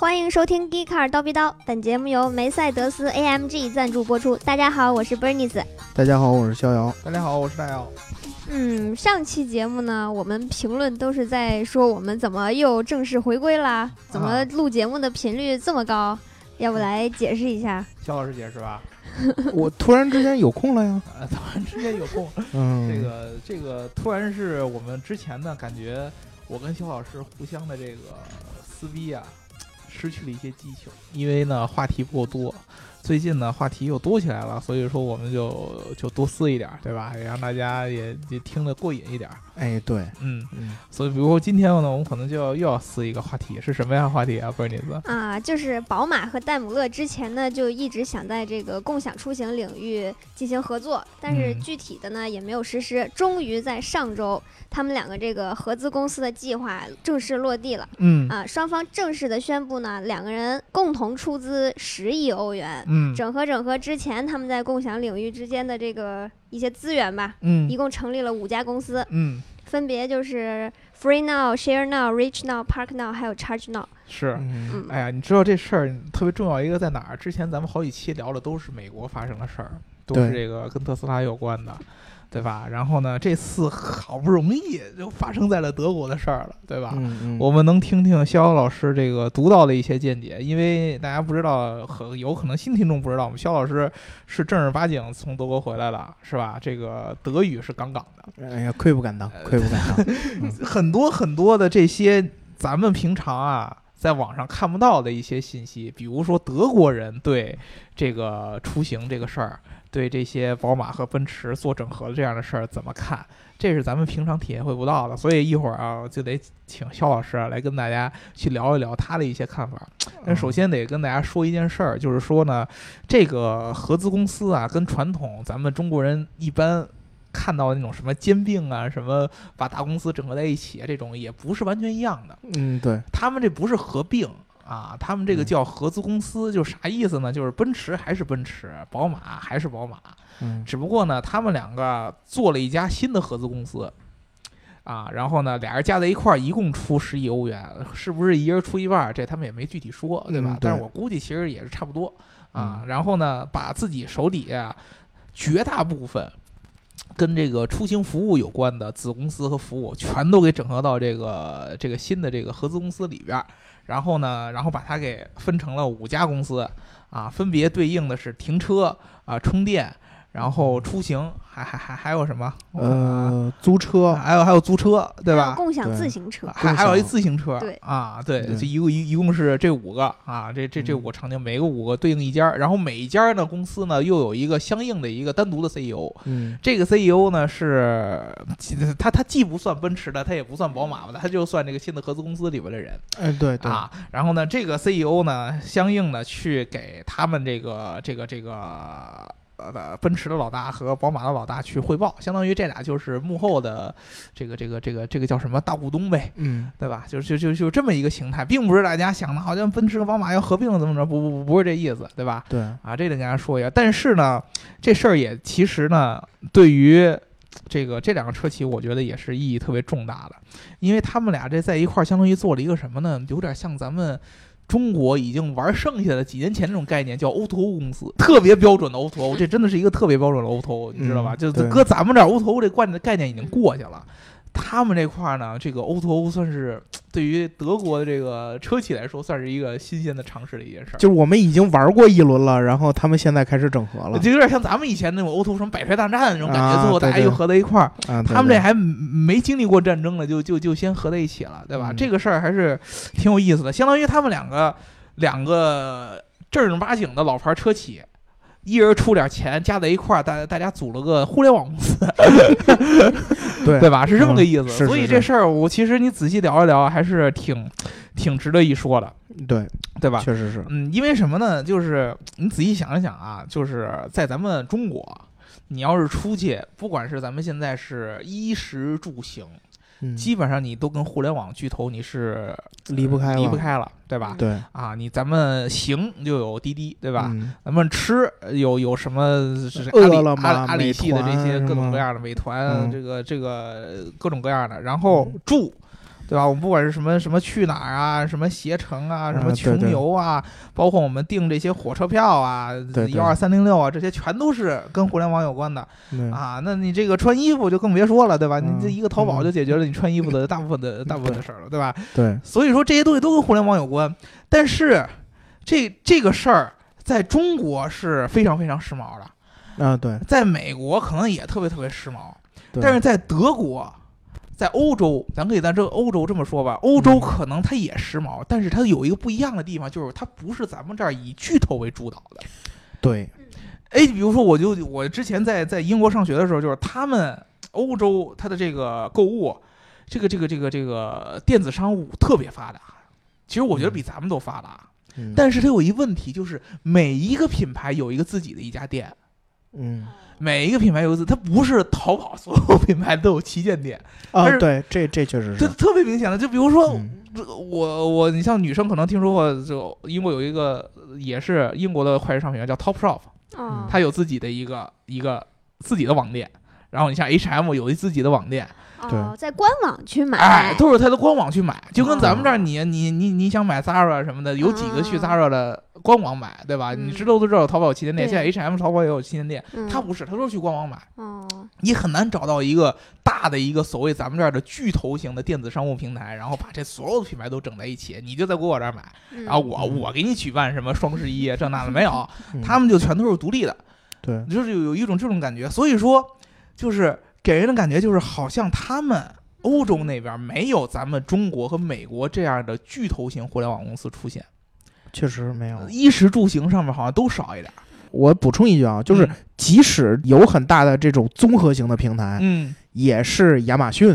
欢迎收听《g e e Car 刀逼刀》，本节目由梅赛德斯 AMG 赞助播出。大家好，我是 Bernice。大家好，我是逍遥。大家好，我是大姚。嗯，上期节目呢，我们评论都是在说我们怎么又正式回归啦？怎么录节目的频率这么高？要不来解释一下？肖老师解释吧。我突然之间有空了呀！突然之间有空。嗯，这个这个突然是我们之前呢，感觉我跟肖老师互相的这个撕逼啊。失去了一些激情，因为呢话题不够多。最近呢话题又多起来了，所以说我们就就多撕一点，对吧？也让大家也也听得过瘾一点。哎，对，嗯嗯。所以比如说今天呢，我们可能就要又要撕一个话题，是什么样话题啊？不是你子啊，就是宝马和戴姆勒之前呢就一直想在这个共享出行领域进行合作，但是具体的呢也没有实施。终于在上周。他们两个这个合资公司的计划正式落地了，嗯啊，双方正式的宣布呢，两个人共同出资十亿欧元，嗯，整合整合之前他们在共享领域之间的这个一些资源吧，嗯，一共成立了五家公司，嗯，分别就是 Free Now、Share Now、Reach Now、Park Now 还有 Charge Now。是，哎呀，你知道这事儿特别重要一个在哪儿？之前咱们好几期聊的都是美国发生的事儿，都是这个跟特斯拉有关的。对吧？然后呢？这次好不容易就发生在了德国的事儿了，对吧？嗯嗯。我们能听听逍遥老师这个独到的一些见解，因为大家不知道，很有可能新听众不知道，我们肖老师是正儿八经从德国回来了，是吧？这个德语是杠杠的。哎呀，愧不敢当，愧不敢当。很多很多的这些咱们平常啊，在网上看不到的一些信息，比如说德国人对这个出行这个事儿。对这些宝马和奔驰做整合的这样的事儿怎么看？这是咱们平常体会不到的，所以一会儿啊就得请肖老师来跟大家去聊一聊他的一些看法。那首先得跟大家说一件事儿，就是说呢，这个合资公司啊，跟传统咱们中国人一般看到的那种什么兼并啊，什么把大公司整合在一起啊，这种也不是完全一样的。嗯，对他们这不是合并。啊，他们这个叫合资公司，就啥意思呢？就是奔驰还是奔驰，宝马还是宝马，嗯，只不过呢，他们两个做了一家新的合资公司，啊，然后呢，俩人加在一块儿，一共出十亿欧元，是不是一人出一半？这他们也没具体说，对吧？但是我估计其实也是差不多啊。然后呢，把自己手底下绝大部分跟这个出行服务有关的子公司和服务，全都给整合到这个这个新的这个合资公司里边。然后呢，然后把它给分成了五家公司，啊，分别对应的是停车啊、充电。然后出行还还还还有什么？呃，租车，还有还有租车，对吧？共享自行车，还还有一自行车。对啊，对，就一共一一共是这五个啊，这这这五个场景，每个五个对应一家，然后每一家呢公司呢又有一个相应的一个单独的 CEO。嗯，这个 CEO 呢是他他既不算奔驰的，他也不算宝马的，他就算这个新的合资公司里边的人。哎，对对啊，然后呢，这个 CEO 呢相应的去给他们这个这个这个。呃，奔驰的老大和宝马的老大去汇报，相当于这俩就是幕后的这个这个这个这个叫什么大股东呗，嗯，对吧？就就就就这么一个形态，并不是大家想的好像奔驰和宝马要合并了怎么着，不不不不是这意思，对吧？对，啊，这得跟大家说一下。但是呢，这事儿也其实呢，对于这个这两个车企，我觉得也是意义特别重大的，因为他们俩这在一块儿，相当于做了一个什么呢？有点像咱们。中国已经玩剩下的几年前那种概念叫 O to 公司，特别标准的 O to 这真的是一个特别标准的 O to 你知道吧？就搁咱们这儿 O2O 这概概念已经过去了。他们这块儿呢，这个 O2O 算是 对于德国的这个车企来说，算是一个新鲜的尝试的一件事儿。就是我们已经玩过一轮了，然后他们现在开始整合了，就有点像咱们以前那种 O2O 什么百团大战那种感觉，最后大家又合在一块儿。他们这还没经历过战争呢，就就就先合在一起了，对吧？这个事儿还是 挺有意思的，相当于他们两个两个正儿八经的老牌车企。一人出点钱，加在一块儿，大大家组了个互联网公司，对对吧？是这么个意思。所以这事儿，我其实你仔细聊一聊，还是挺挺值得一说的。对，对吧？确实是。嗯，因为什么呢？就是你仔细想一想啊，就是在咱们中国，你要是出去，不管是咱们现在是衣食住行。基本上你都跟互联网巨头你是离不开离不开了，对吧？对。啊，你咱们行就有滴滴，对吧？咱们吃有有什么是阿里阿阿里系的这些各种各样的美团，这个这个各种各样的。然后住对吧？我们不管是什么什么去哪儿啊，什么携程啊，什么啊对穷对游啊，包括我们订这些火车票啊幺二三零六啊，这些全都是跟互联网有关的啊。那你这个穿衣服就更别说了，对吧？你这嗯一个淘宝嗯就解决了你穿衣服的大部分的大部分的事儿了，对吧？对，所以说这些东西都跟互联网有关，但是这这个事儿在中国是非常非常时髦的，啊对，在美国可能也特别特别时髦，但是在德国，在欧洲，咱可以在这个欧洲这么说吧，欧洲嗯可能它也时髦，但是它有一个不一样的地方，就是它不是咱们这儿以巨头为主导的。对，哎，比如说，我就我之前在在英国上学的时候，就是他们欧洲它的这个购物，这个这个这个这个电子商务特别发达，其实我觉得比咱们都发达。嗯但是它有一问题，就是每一个品牌有一个自己的一家店，嗯每一个品牌有一个自，它不是淘宝所有品牌都有旗舰店，但是啊对，这这确实是，这特别明显的。就比如说，嗯这我我你像女生可能听说过，就英国有一个也是英国的快时尚品牌叫 Topshop，嗯，它有自己的一个一个自己的网店。然后你像 H&M 有一自己的网店，哦，在官网去买，哎，都是他的官网去买，就跟咱们这儿哦。你你你你想买 Zara 什么的，有几个去啊 Zara 的官网买，对吧？嗯你知道都知道淘宝有旗舰店，现在 H&M 淘宝也有旗舰店，嗯。它不是，他都是去官网买。哦，你很难找到一个大的一个所谓咱们这儿的巨头型的电子商务平台，然后把这所有的品牌都整在一起，你就在我这儿买，嗯。然后我嗯。我给你举办什么双十一啊这那的没有，嗯。他们就全都是独立的，对，就是有有一种这种感觉，所以说就是给人的感觉就是好像他们欧洲那边没有咱们中国和美国这样的巨头型互联网公司出现，确实没有。衣食住行上面好像都少一点，我补充一句啊，就是嗯即使有很大的这种综合型的平台，嗯，也是亚马逊、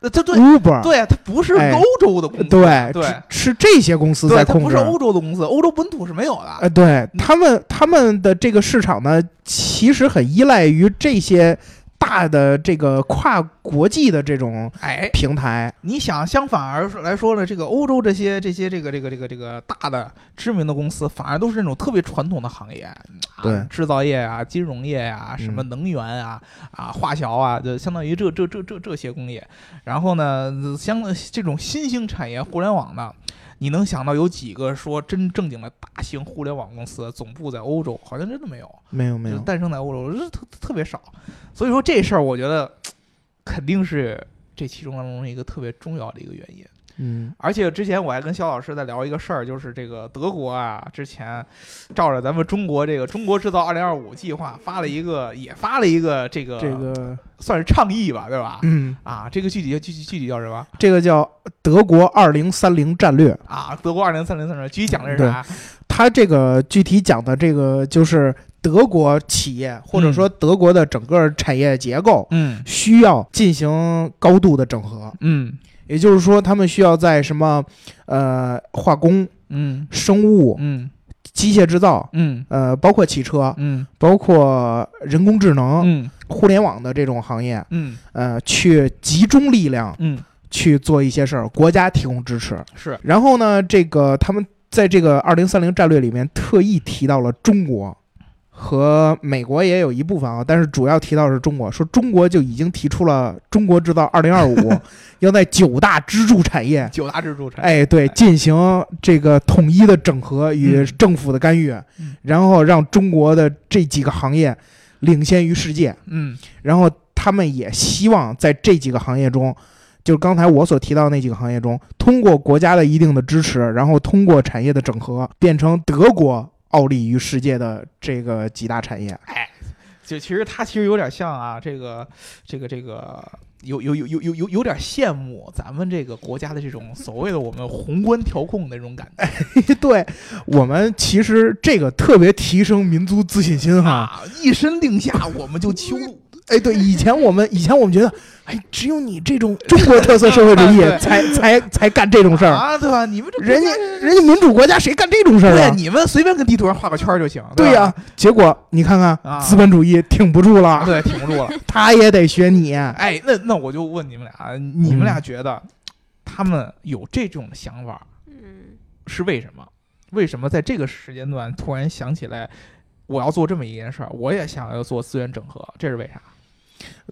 呃这对 Uber，对，它不是哎欧洲的公司，对对。是是这些公司在控制。不是欧洲的公司，欧洲本土是没有的。呃，对他们他们的这个市场呢，其实很依赖于这些大的这个跨国际的这种哎，平台。你想，相反而来说呢，这个欧洲这些这些这个这个这个这个大的知名的公司，反而都是那种特别传统的行业，啊对制造业啊、金融业啊、什么嗯能源啊、啊化学啊，就相当于这这这这这些工业。然后呢，相这种新兴产业，互联网呢。你能想到有几个说真正经的大型互联网公司总部在欧洲？好像真的没有。没有没有，就诞生在欧洲，这特特别少。所以说这事儿，我觉得 肯定是这其中当中一个特别重要的一个原因。嗯而且之前我还跟肖老师在聊一个事儿，就是这个德国啊，之前照着咱们中国这个“中国制造二零二五”计划发了一个，也发了一个这个这个算是倡议吧，对吧？嗯，啊，这个具体具体具体叫什么这个叫德国二零三零战略。啊？德国二零三零战略，具体讲的是啥？它这个具体讲的这个就是德国企业或者说德国的整个产业结构嗯需要进行高度的整合，嗯也就是说，他们需要在什么呃化工、嗯。生物、嗯。机械制造。嗯。呃，包括汽车，嗯。包括人工智能、嗯。互联网的这种行业，嗯。呃，去集中力量嗯，去做一些事儿，国家提供支持。是。然后呢，这个他们在这个二零三零战略里面特意提到了中国和美国也有一部分啊，但是主要提到是中国，说中国就已经提出了中国制造二零二五，要在九大支柱产业。九大支柱产业。哎，对，进行这个统一的整合与嗯政府的干预，嗯然后让中国的这几个行业领先于世界。嗯然后他们也希望在这几个行业中，就刚才我所提到那几个行业中，通过国家的一定的支持，然后通过产业的整合，变成德国傲立于世界的这个几大产业。哎，就其实它其实有点像啊，这个这个这个。有有有有有有有点羡慕咱们这个国家的这种所谓的我们宏观调控的这种感觉 对我们其实这个特别提升民族自信心哈。啊，一声令下我们就 修路，哎，对，以前我们以前我们觉得，哎，只有你这种中国特色 社会主义对才才才干这种事儿，啊，对吧？你们这人家人家民主国家谁干这种事儿对啊？你们随便跟地图上画个圈儿就行，对呀、吧结果你看看啊资本主义挺不住了，对，挺不住了。他也得学你。哎，那那我就问你们俩，你们俩觉得他们有这种想法嗯是为什么？为什么在这个时间段突然想起来我要做这么一件事儿？我也想要做资源整合，这是为啥？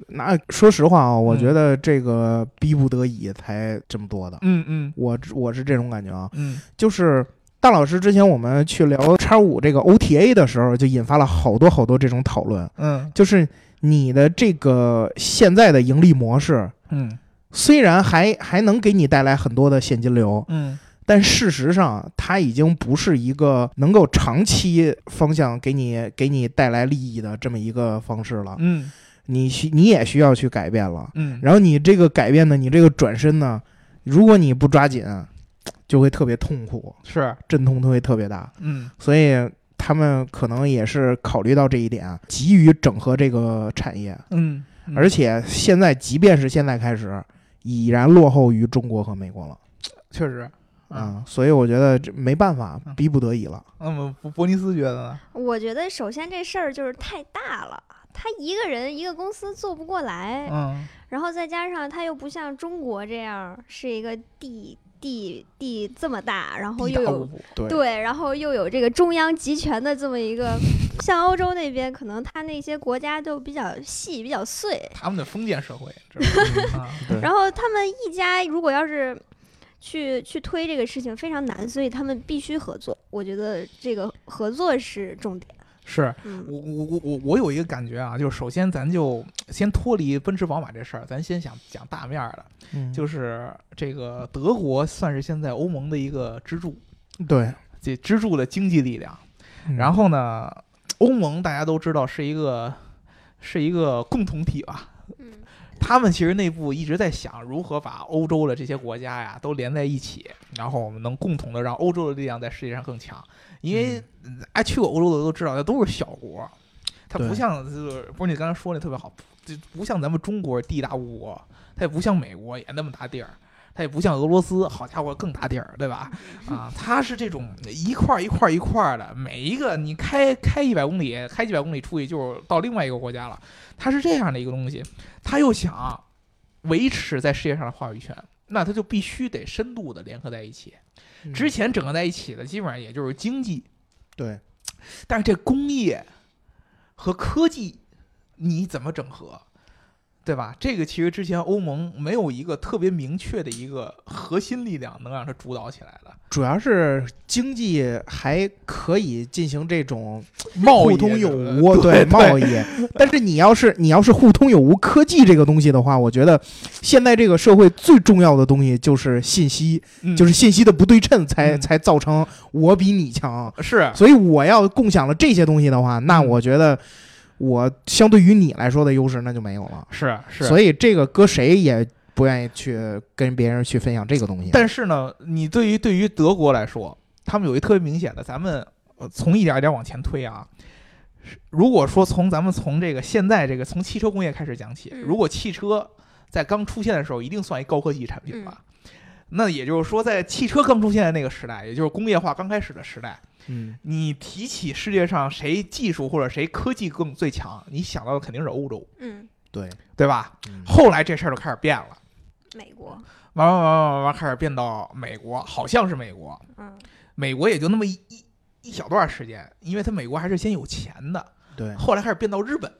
那说实话啊，我嗯觉得这个逼不得已才这么多的，嗯嗯我我是这种感觉啊，嗯就是。大老师之前我们去聊叉五这个 OTA 的时候，就引发了好多好多这种讨论。嗯就是你的这个现在的盈利模式，嗯虽然还还能给你带来很多的现金流，嗯但事实上它已经不是一个能够长期方向给你给你带来利益的这么一个方式了。嗯你需你也需要去改变了。嗯，然后你这个改变呢，你这个转身呢，如果你不抓紧，就会特别痛苦，是。阵痛会特别大。嗯。所以他们可能也是考虑到这一点，急于整合这个产业。嗯，而且现在，即便是现在开始，已然落后于中国和美国了。确实啊、所以我觉得这没办法嗯，逼不得已了。嗯，伯伯尼斯觉得呢？我觉得首先这事儿就是太大了，他一个人一个公司做不过来，嗯。然后再加上他又不像中国这样是一个地地地这么大，然后又有对。对，然后又有这个中央集权的这么一个，像欧洲那边可能他那些国家都比较细比较碎，他们的封建社会，然后他们一家如果要是去去推这个事情非常难，所以他们必须合作。我觉得这个合作是重点。是嗯我我我我我有一个感觉啊，就是首先咱就先脱离奔驰宝马这事儿，咱先想讲大面儿的，嗯，就是这个德国算是现在欧盟的一个支柱，对。这支柱的经济力量。嗯然后呢，欧盟大家都知道是一个是一个共同体吧。嗯他们其实内部一直在想如何把欧洲的这些国家呀都连在一起，然后我们能共同的让欧洲的力量在世界上更强。因为嗯哎去过欧洲的都知道，那都是小国，它不像就是不是你刚才说的特别好，就不像咱们中国地大物博，它也不像美国也那么大地儿。它也不像俄罗斯，好家伙更大地儿，对吧？啊，它是这种一块儿一块儿一块儿的，每一个你开开一百公里，开几百公里出去就是到另外一个国家了。它是这样的一个东西，他又想维持在世界上的话语权，那他就必须得深度的联合在一起。嗯之前整合在一起的基本上也就是经济，对但是这工业和科技你怎么整合？对吧？这个其实之前欧盟没有一个特别明确的一个核心力量能让它主导起来的主要是经济还可以进行这种贸易互通有无，对贸易。但是你要是你要是互通有无科技这个东西的话，我觉得现在这个社会最重要的东西就是信息，嗯就是信息的不对称才，嗯才造成我比你强。是所以我要共享了这些东西的话，那嗯我觉得我相对于你来说的优势那就没有了。是是，所以这个搁谁也不愿意去跟别人去分享这个东西。但是呢，你对于对于德国来说，他们有一特别明显的，咱们呃从一点一点往前推啊。是如果说从咱们从这个现在这个从汽车工业开始讲起，嗯如果汽车在刚出现的时候，一定算一高科技产品吧。那也就是说，在汽车刚出现的那个时代，也就是工业化刚开始的时代，嗯，你提起世界上谁技术或者谁科技更最强，你想到的肯定是欧洲，嗯，对，对吧？嗯。后来这事儿就开始变了，美国，慢慢慢慢慢慢开始变到美国，好像是美国，嗯美国也就那么一一一小段时间，因为它美国还是先有钱的，对，后来开始变到日本。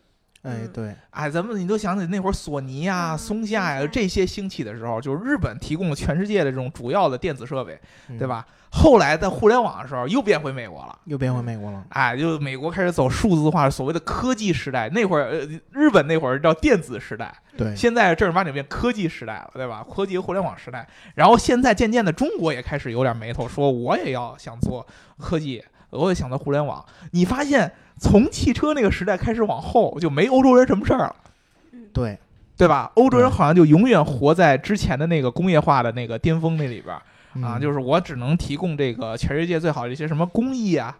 嗯哎对，哎，咱们你都想起那会儿索尼呀、嗯松下呀这些兴起的时候，就是日本提供了全世界的这种主要的电子设备，嗯对？吧？后来在互联网的时候又变回美国了。又变回美国了。哎，就美国开始走数字化，所谓的科技时代。那会儿，呃，日本那会儿叫电子时代，对，现在正儿八经变科技时代了，对吧？科技和互联网时代。然后现在渐渐的，中国也开始有点眉头，说我也要想做科技，我也想做互联网。你发现从汽车那个时代开始往后，就没欧洲人什么事儿了。嗯，对，对吧？欧洲人好像就永远活在之前的那个工业化的那个巅峰那里边儿。啊，嗯就是我只能提供这个全世界最好的一些什么工艺啊，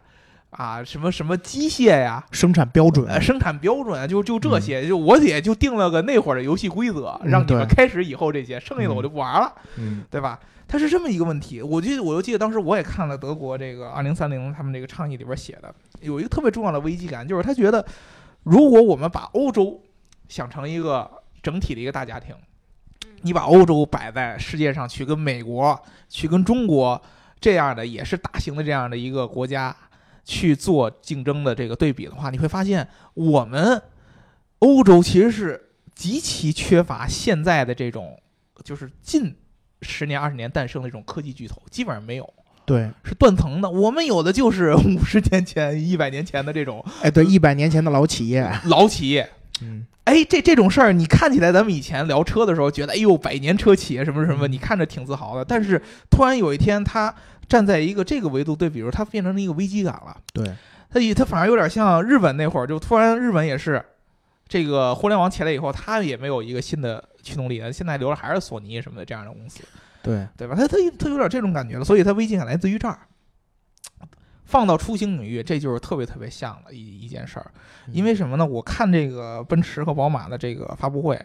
啊，什么什么机械呀、生产标准。呃，生产标准啊，就就这些，就我也就定了个那会儿的游戏规则，嗯让你们开始以后这些，剩下的我就不玩了，嗯。对吧？它是这么一个问题。我记得，我就记得当时我也看了德国这个二零三零他们这个倡议里边写的，有一个特别重要的危机感，就是他觉得，如果我们把欧洲想成一个整体的一个大家庭，你把欧洲摆在世界上去跟美国、去跟中国这样的也是大型的这样的一个国家去做竞争的这个对比的话，你会发现我们欧洲其实是极其缺乏现在的这种，就是近十年二十年诞生的这种科技巨头，基本上没有。对，是断层的。我们有的就是五十年前、一百年前的这种，哎，对，一百年前的老企业，老企业。嗯，哎，这这种事儿，你看起来咱们以前聊车的时候，觉得哎呦，百年车企什么什么，你看着挺自豪的。但是突然有一天，他站在一个这个维度对比，如它变成了一个危机感了。对，它它反而有点像日本那会儿，就突然日本也是这个互联网起来以后，它也没有一个新的驱动力了。现在留着还是索尼什么的这样的公司。对对吧？他他他有点这种感觉了，所以他危机感来自于这儿。放到出行领域，这就是特别特别像的一一件事儿。因为什么呢？我看这个奔驰和宝马的这个发布会，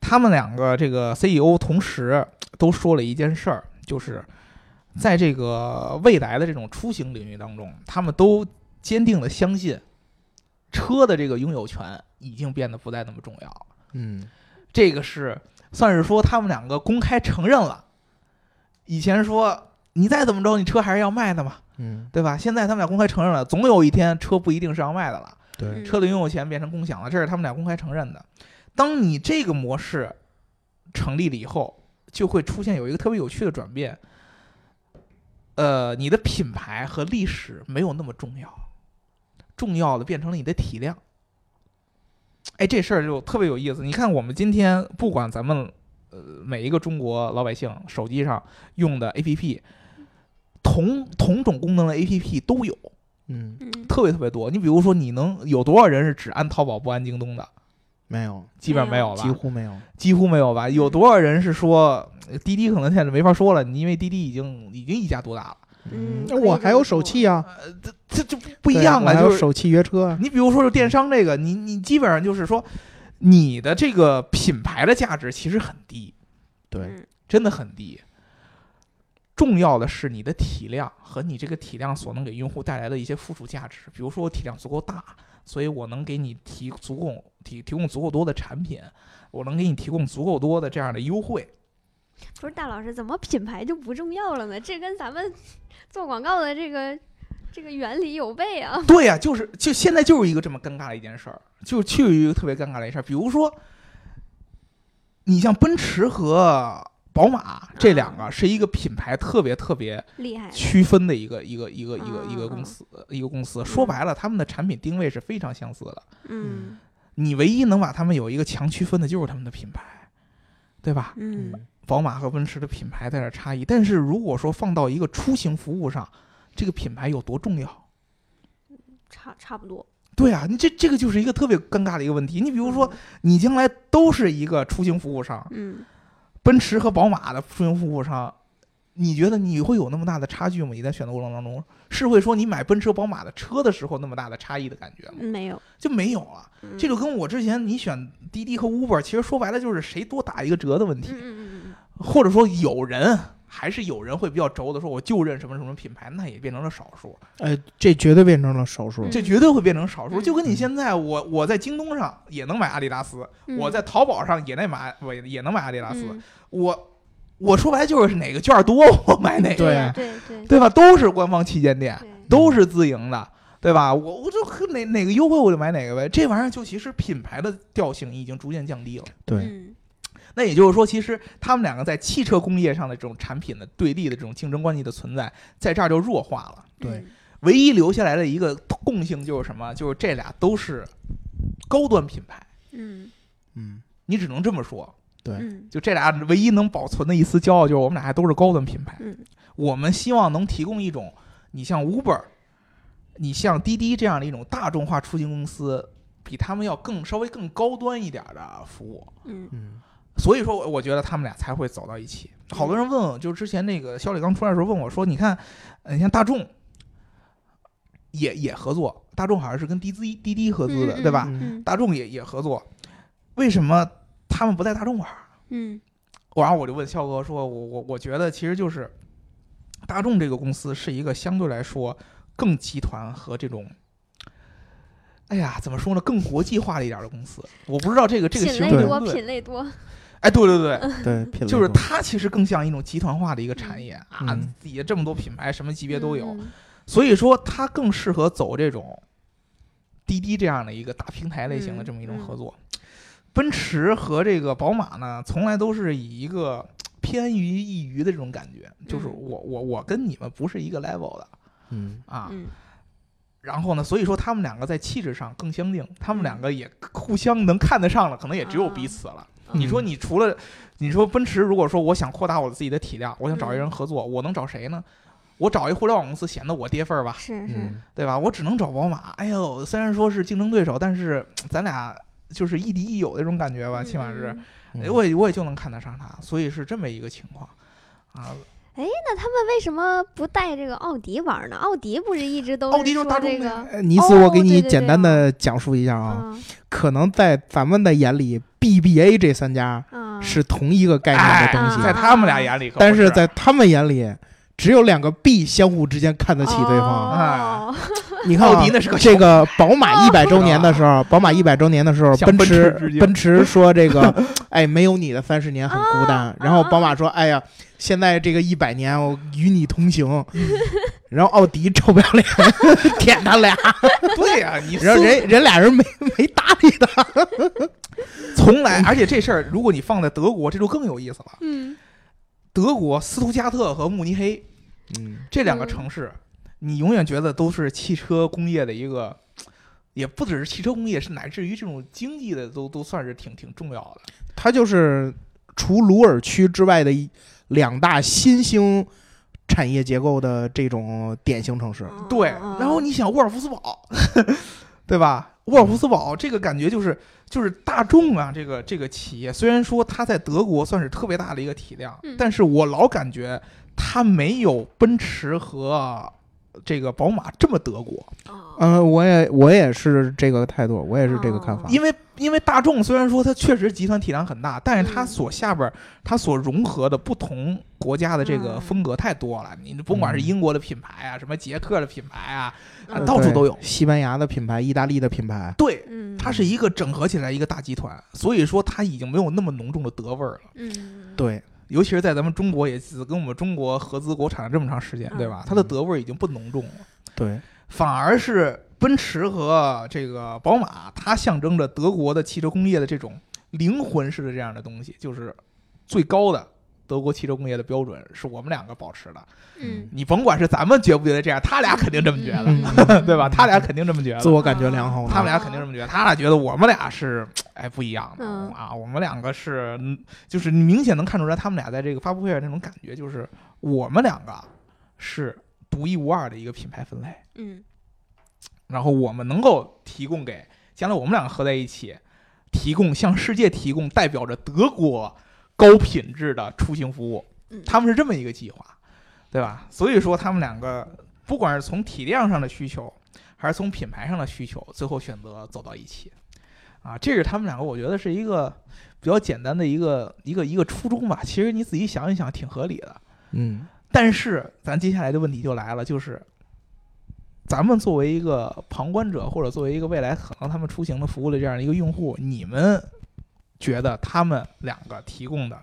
他们两个这个 CEO 同时都说了一件事儿，就是在这个未来的这种出行领域当中，他们都坚定的相信，车的这个拥有权已经变得不再那么重要了。嗯，这个是算是说他们两个公开承认了。以前说你再怎么着，你车还是要卖的嘛，嗯，对吧？现在他们俩公开承认了，总有一天车不一定是要卖的了，对，车的拥有权变成共享了，这是他们俩公开承认的。当你这个模式成立了以后，就会出现有一个特别有趣的转变，呃，你的品牌和历史没有那么重要，重要的变成了你的体量。哎，这事儿就特别有意思。你看，我们今天不管咱们。呃，每一个中国老百姓手机上用的 APP，同同种功能的 APP 都有，嗯，特别特别多。你比如说，你能有多少人是只按淘宝不按京东的？没有，基本上没有吧？几乎没有，几乎没有吧？有多少人是说滴滴可能现在没法说了，因为滴滴已经已经一家独大了。嗯，我还有手气啊，这这就不一样了，就是手气约车。你比如说，就电商这个，你你基本上就是说。你的这个品牌的价值其实很低，对，真的很低。重要的是你的体量和你这个体量所能给用户带来的一些附属价值。比如说，我体量足够大，所以我能给你提足够提提供足够多的产品，我能给你提供足够多的这样的优惠。不是大老师，怎么品牌就不重要了呢？这跟咱们做广告的这个。这个原理有悖啊！对呀，就是就现在就是一个这么尴尬的一件事儿，就就一个特别尴尬的一事儿。比如说，你像奔驰和宝马这两个是一个品牌特别特别厉害区分的一个一个一个一个一个公司，一个公司。说白了，他们的产品定位是非常相似的。嗯，你唯一能把他们有一个强区分的就是他们的品牌，对吧？嗯，宝马和奔驰的品牌在这差异，但是如果说放到一个出行服务上。这个品牌有多重要？差差不多。对啊，你这这个就是一个特别尴尬的一个问题。你比如说，你将来都是一个出行服务商，嗯，奔驰和宝马的出行服务商，你觉得你会有那么大的差距吗？你在选择过程当中，是会说你买奔驰、宝马的车的时候那么大的差异的感觉吗？没有，就没有了。这就跟我之前你选滴滴和 Uber，其实说白了就是谁多打一个折的问题。或者说有人。还是有人会比较轴的说，我就认什么什么品牌，那也变成了少数。哎，这绝对变成了少数，这绝对会变成少数。就跟你现在，我我在京东上也能买阿迪达斯，我在淘宝上也能买，我也能买阿迪达斯。我我说白就是哪个券多，我买哪个。对对对，对吧？都是官方旗舰店，都是自营的，对吧？我我就哪哪个优惠我就买哪个呗。这玩意儿就其实品牌的调性已经逐渐降低了。对。那也就是说，其实他们两个在汽车工业上的这种产品的对立的这种竞争关系的存在，在这儿就弱化了。对，唯一留下来的一个共性就是什么？就是这俩都是高端品牌。嗯嗯，你只能这么说。对，就这俩唯一能保存的一丝骄傲，就是我们俩还都是高端品牌。嗯，我们希望能提供一种，你像 Uber，你像滴滴这样的一种大众化出行公司，比他们要更稍微更高端一点的服务。嗯嗯。所以说，我觉得他们俩才会走到一起。好多人问，就是之前那个肖磊刚出来的时候问我说：“你看，你像大众也也合作，大众好像是跟滴滴滴滴合资的，对吧？大众也也合作，为什么他们不在大众玩？”嗯，然后我就问肖哥说：“我我我觉得其实就是大众这个公司是一个相对来说更集团和这种。”哎呀，怎么说呢？更国际化的一点的公司，我不知道这个这个形容对不对。品类多，哎，对对对。对，就是它其实更像一种集团化的一个产业啊，底下这么多品牌，什么级别都有，所以说它更适合走这种滴滴这样的一个大平台类型的这么一种合作。奔驰和这个宝马呢，从来都是以一个偏于一隅的这种感觉，就是嗯。我我我跟你们不是一个 level 的嗯啊。嗯。然后呢，所以说他们两个在气质上更相近，他们嗯。两个也互相能看得上了，可能也只有啊。彼此了。嗯你说你除了你说奔驰，如果说我想扩大我自己的体量，我想找一人嗯合作，我能找谁呢？我找一互联网公司显得我跌份儿吧，是是，嗯对吧？我只能找宝马。哎呦，虽然说是竞争对手，但是咱俩就是亦敌亦友那种感觉吧，起码是，我也我也就能看得上他，所以是这么一个情况啊。那他们为什么不带这个奥迪玩呢？奥迪不是一直都奥迪就是说大众的这个呃尼斯，我给你简单的讲述一下啊，嗯可能在咱们的眼里，BBA 这三家嗯是同一个概念的东西，啊在他们俩眼里但是是在他们眼里，只有两个 B 相互之间看得起对方。哦你看啊奥迪那是个这个宝马一百周年的时候，宝马一百周年的时候，奔奔驰奔驰说这个，哎，没有你的三十年很孤单啊。然后宝马说，哎呀，现在这个一百年我与你同行。然后奥迪臭不要脸 舔他俩，对呀、你然后人人俩人没 没搭理他。从来，而且这事儿如果你放在德国，这就更有意思了。嗯德国斯图加特和慕尼黑嗯这两个嗯城市，你永远觉得都是汽车工业的一个，也不只是汽车工业，是乃至于这种经济的都都算是挺挺重要的。它就是除鲁尔区之外的一两大新兴产业结构的这种典型城市。对，嗯然后你想沃尔夫斯堡，对吧？沃尔夫斯堡这个感觉就是就是大众啊，这个这个企业虽然说它在德国算是特别大的一个体量，嗯但是我老感觉它没有奔驰和这个宝马这么德国，哦。嗯、我也我也是这个态度，我也是这个看法。因为因为大众虽然说它确实集团体量很大，但是它嗯。所下边儿它所融合的不同国家的这个嗯。风格太多了，你甭管是嗯。英国的品牌啊，什么捷克的品牌啊，到处都有。西班牙的品牌、意大利的品牌，对。嗯。它是一个整合起来一个大集团，所以说它已经没有那么浓重的德味儿了。嗯。对，尤其是在咱们中国，也是跟我们中国合资国产了这么长时间，对吧？嗯它的德味儿已经不浓重了，对，反而是奔驰和这个宝马，它象征着德国的汽车工业的这种灵魂式的这样的东西，就是最高的德国汽车工业的标准，是我们两个保持的。嗯你甭管是咱们觉不觉得这样，他俩肯定这么觉得，嗯 对吧？他俩肯定这么觉得。自我感觉良好。他们俩肯定这么觉得，他俩觉得我们俩是哎不一样的、嗯啊，我们两个是，嗯就是你明显能看出来，他们俩在这个发布会上那种感觉，就是我们两个是独一无二的一个品牌分类，嗯然后我们能够提供给将来我们两个合在一起，提供向世界提供代表着德国高品质的出行服务，嗯，他们是这么一个计划，对吧？所以说他们两个不管是从体量上的需求，还是从品牌上的需求，最后选择走到一起，啊，这是他们两个我觉得是一个比较简单的一个一个一个初衷吧。其实你仔细想一想，挺合理的。嗯但是咱接下来的问题就来了，就是咱们作为一个旁观者，或者作为一个未来可能他们出行的服务的这样的一个用户，你们觉得他们两个提供的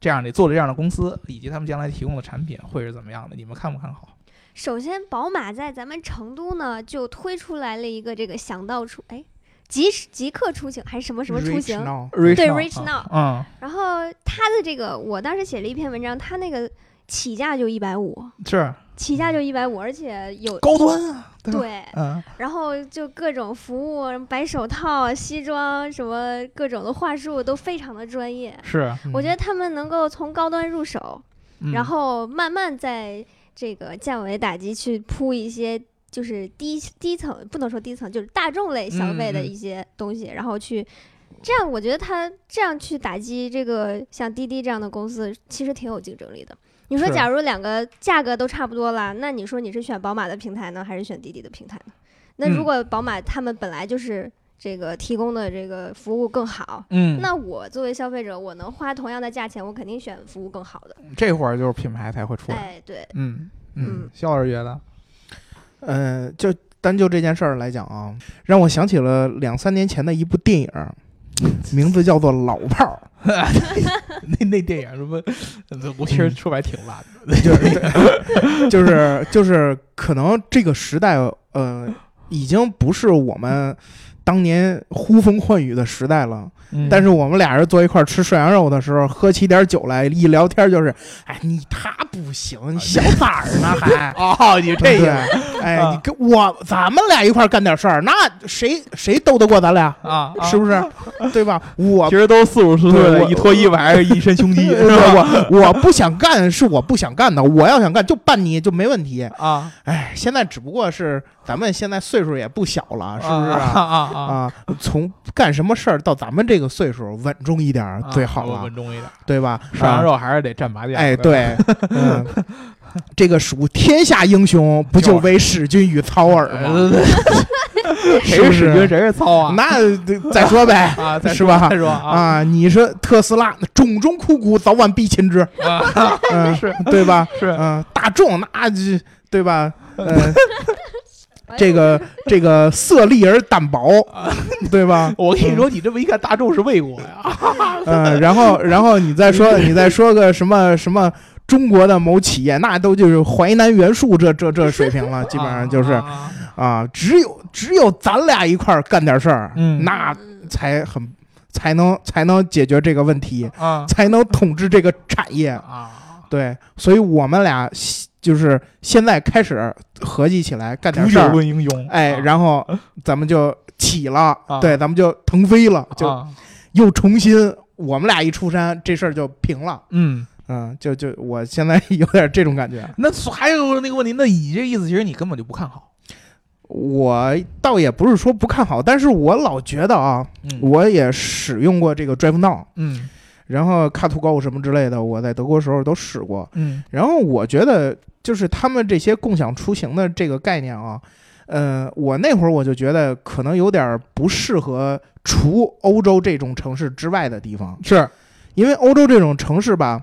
这样的做的这样的公司，以及他们将来提供的产品会是怎么样的？你们看不看好？首先，宝马在咱们成都呢就推出来了一个这个想到出哎即时即刻出行还是什么什么出 Reach 行，now。对 Reach Now 嗯，然后它的这个我当时写了一篇文章，它那个起价就一百五，是。起价就一百五，而且有高端啊，对。嗯，然后就各种服务，白手套、西装什么各种的话术都非常的专业。是，我觉得他们能够从高端入手，嗯。然后慢慢在这个降维打击去铺一些就是低低层，不能说低层，就是大众类消费的一些东西，然后去这样，我觉得他这样去打击这个像滴滴这样的公司，其实挺有竞争力的。你说，假如两个价格都差不多了，那你说你是选宝马的平台呢，还是选滴滴的平台呢？那如嗯果宝马他们本来就是这个提供的这个服务更好，嗯，那我作为消费者，我能花同样的价钱，我肯定选服务更好的。这会儿就是品牌才会出来。哎，对，嗯嗯嗯，肖老师觉得，呃，就单就这件事儿来讲啊，让我想起了两三年前的一部电影儿，名字叫做《老炮儿 那那电影什么，我其实说白挺烂的。》，就是就是就是可能这个时代呃，已经不是我们当年呼风唤雨的时代了。嗯但是我们俩人坐一块儿吃涮羊肉的时候，喝起点酒来，一聊天就是，哎，你他不行，你小崽儿呢 还。哦，你这个，哎，啊你跟我咱们俩一块儿干点事儿，那谁谁斗得过咱俩？啊，啊是不是？对吧？我其实都四五十岁的，对我一拖一崴，一身胸肌，是吧？我我不想干，是我不想干的。我要想干，就办你就没问题。啊，哎，现在只不过是咱们现在岁数也不小了，是不是啊啊？啊啊啊，从干什么事儿到咱们这个岁数，稳重一点最好了，稳重一点，对吧？涮羊啊肉还是得蘸麻酱。哎，对，嗯，这个属天下英雄，不就为使君与操耳吗？谁是使君，谁是操啊？那再说呗。啊，再是吧再说啊啊，你说特斯拉种种枯骨，早晚必擒之，啊，嗯，是对吧？是嗯，大众那就对吧？嗯，这个这个色厉而胆薄，对吧？我跟你说，你这么一看，大众是魏国呀，嗯，然后然后你再说你再说个什么什么中国的某企业，那都就是淮南袁术这这这水平了，基本上就是啊啊，只有只有咱俩一块儿干点事儿，嗯。那才很才能才能解决这个问题，啊。才能统治这个产业。啊，对，所以我们俩就是现在开始合计起来干点事儿，论英雄，哎，啊。然后咱们就起了，啊。对，咱们就腾飞了，就啊又重新我们俩一出山，这事儿就平了。嗯。嗯，就就我现在有点这种感觉，那还有那个问题，那你这意思，其实你根本就不看好。我倒也不是说不看好，但是我老觉得啊，嗯。我也使用过这个 Drive Now，嗯然后 Car to Go 什么之类的，我在德国时候都使过。嗯。然后我觉得就是他们这些共享出行的这个概念啊，呃，我那会儿我就觉得可能有点不适合除欧洲这种城市之外的地方，是。因为欧洲这种城市吧，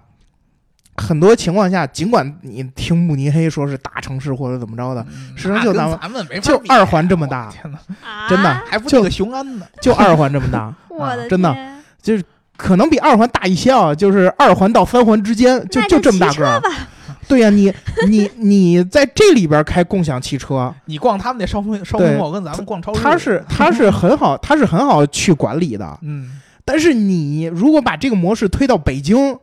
很多情况下，尽管你听慕尼黑说是大城市或者怎么着的，实际上就咱们咱们没就二环这么大。天哪，啊？真的还不就个雄安呢？就二环这么大，我的真的。天可能比二环大一些啊，就是二环到三环之间，就就这么大个儿。对呀、你你你在这里边开共享汽车，你逛他们那烧风烧风我，跟咱们逛超市，它是 它是很好，它是很好去管理的。嗯但是你如果把这个模式推到北京，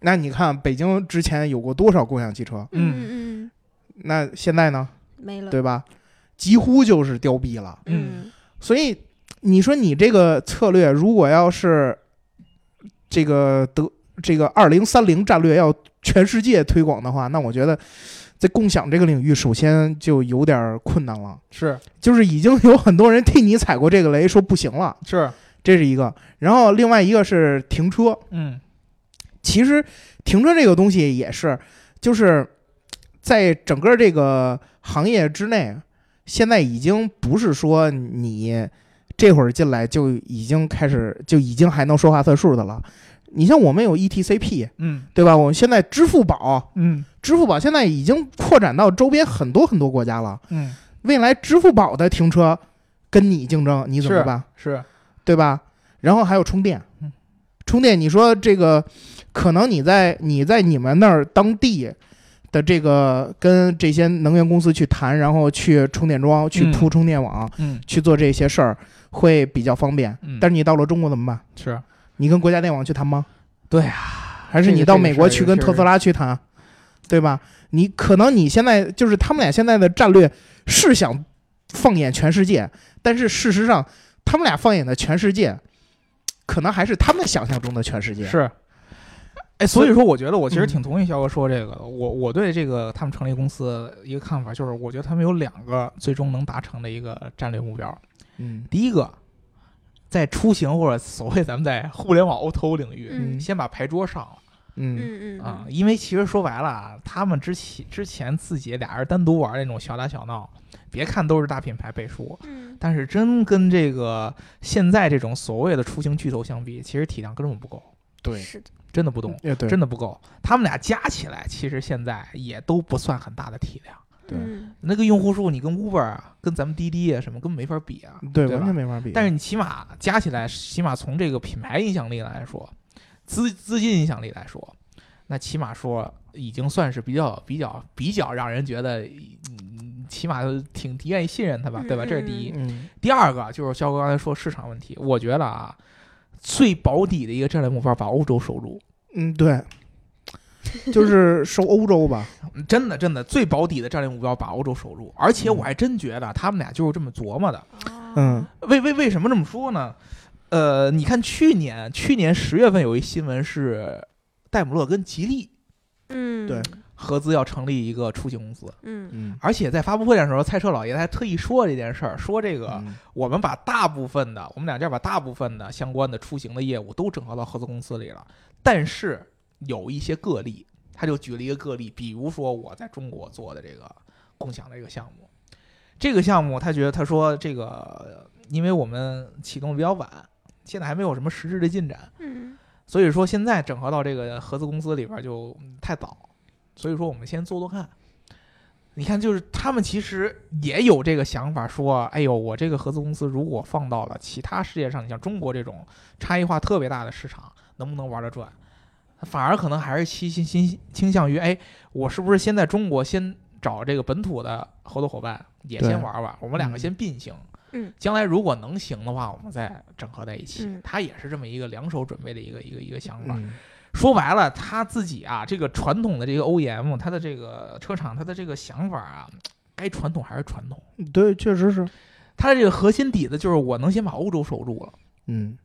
那你看北京之前有过多少共享汽车？嗯嗯嗯，那现在呢，没了。对吧？几乎就是凋敝了。嗯所以你说你这个策略，如果要是这个德这个二零三零战略要全世界推广的话，那我觉得在共享这个领域，首先就有点困难了。是。就是已经有很多人替你踩过这个雷，说不行了，是。这是一个。然后另外一个是停车，嗯。其实停车这个东西也是，就是在整个这个行业之内，现在已经不是说你这会儿进来就已经开始就已经还能说话算数的了。你像我们有 ETCP，嗯对吧？我们现在支付宝，嗯支付宝现在已经扩展到周边很多很多国家了。嗯，未来支付宝的停车跟你竞争，你怎么办？是对吧？然后还有充电嗯，充电，你说这个可能你在你在你们那儿当地的这个跟这些能源公司去谈，然后去充电桩去嗯铺充电网、嗯去做这些事儿会比较方便。嗯，但是你到了中国怎么办？是你跟国家电网去谈吗？对啊，还是你到美国去跟特斯拉去谈，对吧？你可能你现在就是他们俩现在的战略是想放眼全世界，但是事实上他们俩放眼的全世界，可能还是他们想象中的全世界。是。哎，所以说，我觉得我其实嗯挺同意肖哥说这个的。我我对这个他们成立公司一个看法就是，我觉得他们有两个最终能达成的一个战略目标。嗯。第一个，在出行或者所谓咱们在互联网 O2O 领域，嗯。先把牌桌上了。嗯。嗯嗯啊，因为其实说白了啊，他们之前之前自己俩人单独玩那种小打小闹，别看都是大品牌背书，嗯。但是真跟这个现在这种所谓的出行巨头相比，其实体量根本不够，对，是的，真的不动，也对，真的不够。他们俩加起来，其实现在也都不算很大的体量。对嗯那个用户数，你跟 Uber 啊，跟咱们滴滴啊什么根本没法比啊。对，完全没法比。但是你起码加起来，起码从这个品牌影响力来说，资资金影响力来说，那起码说已经算是比较比较比较让人觉得嗯起码挺愿意信任他吧，对吧？这是第一。嗯第二个就是肖哥刚才说市场问题，我觉得啊，最保底的一个战略目标把欧洲守住，嗯，对，就是收欧洲吧。嗯真的真的最保底的战略目标把欧洲守住，而且我还真觉得他们俩就是这么琢磨的。嗯。为为为什么这么说呢？呃，你看去年去年十月份有一新闻是戴姆勒跟吉利嗯，对。合资要成立一个出行公司，嗯。嗯，而且在发布会上的时候，蔡澈老爷子还特意说这件事儿，说这个嗯。我们把大部分的我们两家把大部分的相关的出行的业务都整合到合资公司里了，但是有一些个例，他就举了一个个例，比如说我在中国做的这个共享的这个项目，这个项目他觉得他说这个因为我们启动的比较晚，现在还没有什么实质的进展，嗯所以说现在整合到这个合资公司里边儿就嗯太早，所以说我们先做做看。你看，就是他们其实也有这个想法，说，哎呦，我这个合资公司如果放到了其他世界上，你像中国这种差异化特别大的市场，能不能玩得转？反而可能还是倾倾倾倾向于，哎，我是不是先在中国先找这个本土的合作伙伴也先玩玩，我们两个嗯先并行，嗯，将来如果能行的话，我们再整合在一起。嗯他也是这么一个两手准备的一个一个一个想法。嗯说白了，他自己啊，这个传统的这个 OEM，他的这个车厂，他的这个想法啊，该传统还是传统。对，确实是。他的这个核心底子就是我能先把欧洲守住了。嗯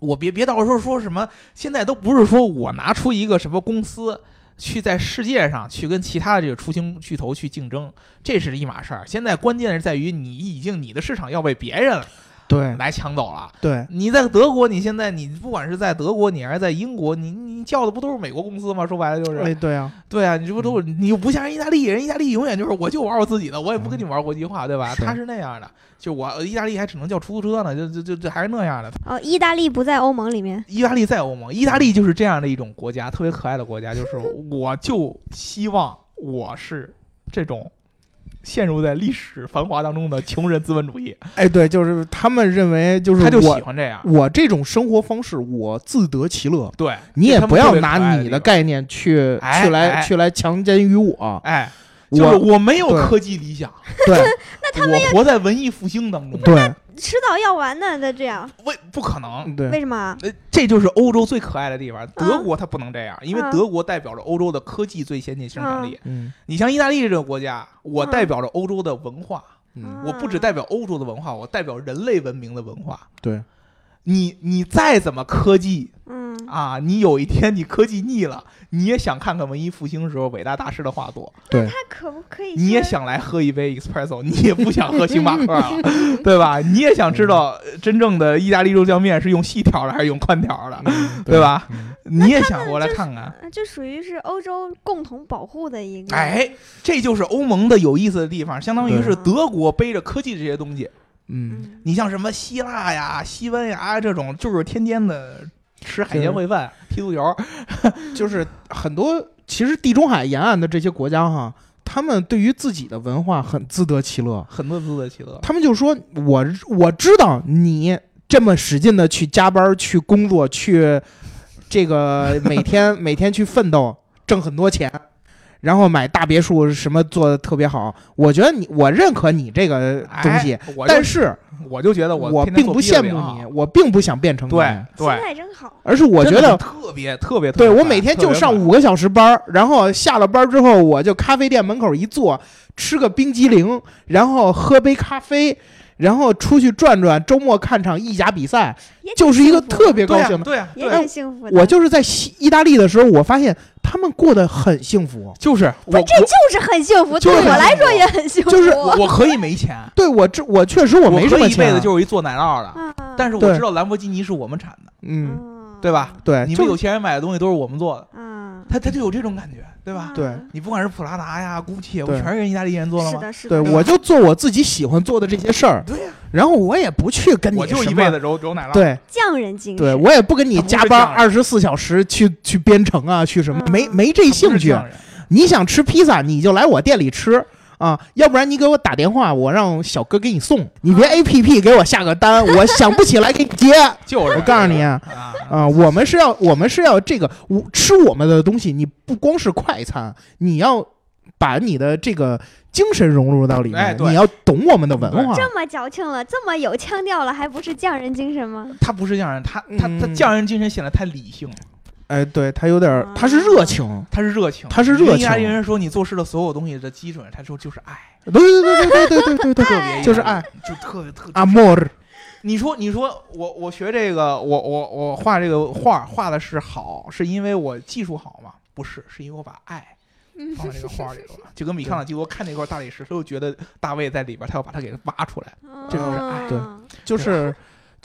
我别别到时候说什么，现在都不是说我拿出一个什么公司去在世界上去跟其他的这个出行巨头去竞争，这是一码事儿。现在关键是在于你已经你的市场要被别人对。来抢走了。对。你在德国，你现在你不管是在德国，你还是在英国，你你叫的不都是美国公司吗？说白了就是，哎对啊，对啊，你这不都是你又不像人意大利人，意大利永远就是我就玩我自己的，我也不跟你玩国际化，对吧？他是那样的，就我意大利还只能叫出租车呢，就就就就还是那样的。哦，意大利不在欧盟里面，意大利在欧盟，意大利就是这样的一种国家，特别可爱的国家，就是我就希望我是这种陷入在历史繁华当中的穷人资本主义，哎对，就是他们认为就是他就喜我欢这样。我这种生活方式，我自得其乐。对你也不要拿你的的概念去哎去来哎去来强奸于我。哎，就是我我没有科技理想，对 那他们我活在文艺复兴当中。对迟早要完的。那这样，为不可能，对为什么？呃，这就是欧洲最可爱的地方。德国它不能这样，因为嗯德国代表着欧洲的科技最先进生产力。嗯你像意大利这个国家，我嗯代表着欧洲的文化，嗯我不只代表欧洲的文化，我代表人类文明的文化。对你你再怎么科技嗯啊，你有一天你科技腻了，你也想看看文艺复兴时候伟大大师的画作，对他可不可以？你也？想来喝一杯 espresso，你也不想喝星巴克了，对吧？你也想知道呃真正的意大利肉酱面是用细条的还是用宽条的，嗯对？吧？嗯你也想过来看看。呃这属于是欧洲共同保护的一个。哎，这就是欧盟的有意思的地方，相当于是德国背着科技这些东西。嗯嗯，你像什么希腊呀、西班牙这种，就是天天的吃海鲜烩饭、踢足球。就是很多其实地中海沿岸的这些国家哈，他们对于自己的文化很自得其乐。很多自得其乐。他们就说：“我我知道你这么使劲的去加班、去工作、去这个每天每天去奋斗，挣很多钱，然后买大别墅，什么做的特别好。我觉得你，我认可你这个东西，哎、但是我就觉得我我并不羡慕你，我并不想变成你，对心对，态真好。而是我觉得。”特别特别特对我每天就上五个小时班儿，然后下了班儿之后，我就咖啡店门口一坐，吃个冰激凌，然后喝杯咖啡，然后出去转转，周末看场意甲比赛，就是一个特别高兴的。对呀对呀、对呀、也很幸福的。我就是在西意大利的时候，我发现他们过得很幸福。就是我这就是很幸福，对我来说也很幸福。就是我我可以没钱，对我这我确实我没什么钱一辈子，就是一做奶酪的，啊，但是我知道兰博基尼是我们产的，嗯，嗯对吧？对，你们有钱人买的东西都是我们做的，嗯，他他就有这种感觉，对吧？对你不管是普拉达呀、GUCCI，我全是跟意大利人做的吗？是的，是的，对我就做我自己喜欢做的这些事儿，对呀、然后我也不去跟你我就什么一辈子揉揉奶酪。对匠人精神。对，我也不跟你加班二十四小时去去编程啊，去什么，嗯没没这兴趣。你想吃披萨，你就来我店里吃啊，要不然你给我打电话，我让小哥给你送。你别 A P P 给我下个单，我想不起来给你接。就是我告诉你啊啊啊，我们是要我们是要这个，我吃我们的东西，你不光是快餐，你要把你的这个精神融入到里面，哎你要懂我们的文化。这么矫情了，这么有腔调了，还不是匠人精神吗？他不是匠人，他他他嗯匠人精神显得太理性了，哎，对他有点儿，他是热情，他是热情，他是热意大利情人说你做事的所有东西的基准，他说就是爱，对对对对对对对对特，别就是爱，就特别特。amor，你说你说我我学这个，我我我画这个画画的是好，是因为我技术好吗？不是，是因为我把爱嗯放在这个画里头了。就跟米开朗基罗看那块大理石，他就觉得大卫在里边，他要把它给挖出来。这就是爱就是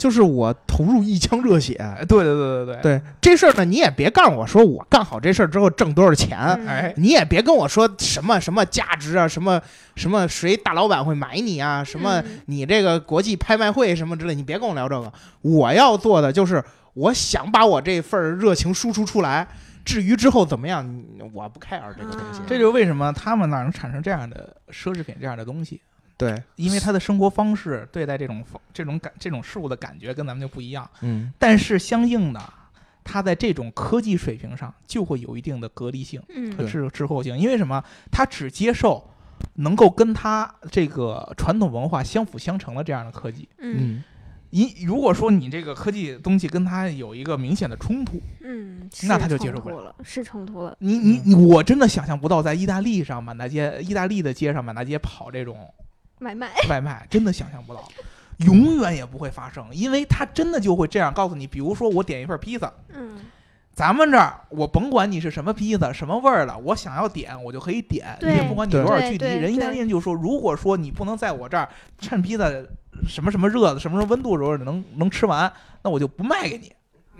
就是我投入一腔热血。哎，对对对对对，对这事儿呢，你也别告诉我说我干好这事儿之后挣多少钱，嗯哎，你也别跟我说什么什么价值啊，什么什么谁大老板会买你啊，什么嗯你这个国际拍卖会什么之类，你别跟我聊这个。我要做的就是，我想把我这份儿热情输出出来。至于之后怎么样，我不 care 这个东西。啊这就是为什么他们那儿能产生这样的奢侈品这样的东西，对，因为他的生活方式对待这种这种感这种事物的感觉跟咱们就不一样。嗯，但是相应的，他在这种科技水平上就会有一定的隔离性。嗯对滞滞后性，因为什么？他只接受能够跟他这个传统文化相辅相成的这样的科技。嗯你，如果说你这个科技东西跟他有一个明显的冲突，嗯，那他就接受不了，是冲突了。你你你，我真的想象不到在意大利上满大街，意大利的街上满大街跑这种买卖，外卖，真的想象不到，永远也不会发生，因为他真的就会这样告诉你，比如说我点一份披萨。嗯咱们这儿，我甭管你是什么披萨、什么味儿的，我想要点，我就可以点，对也不管你多少距离。人意大利人就说，如果说你不能在我这儿趁披萨什么什么热的、什么什么温度的时候能能吃完，那我就不卖给你。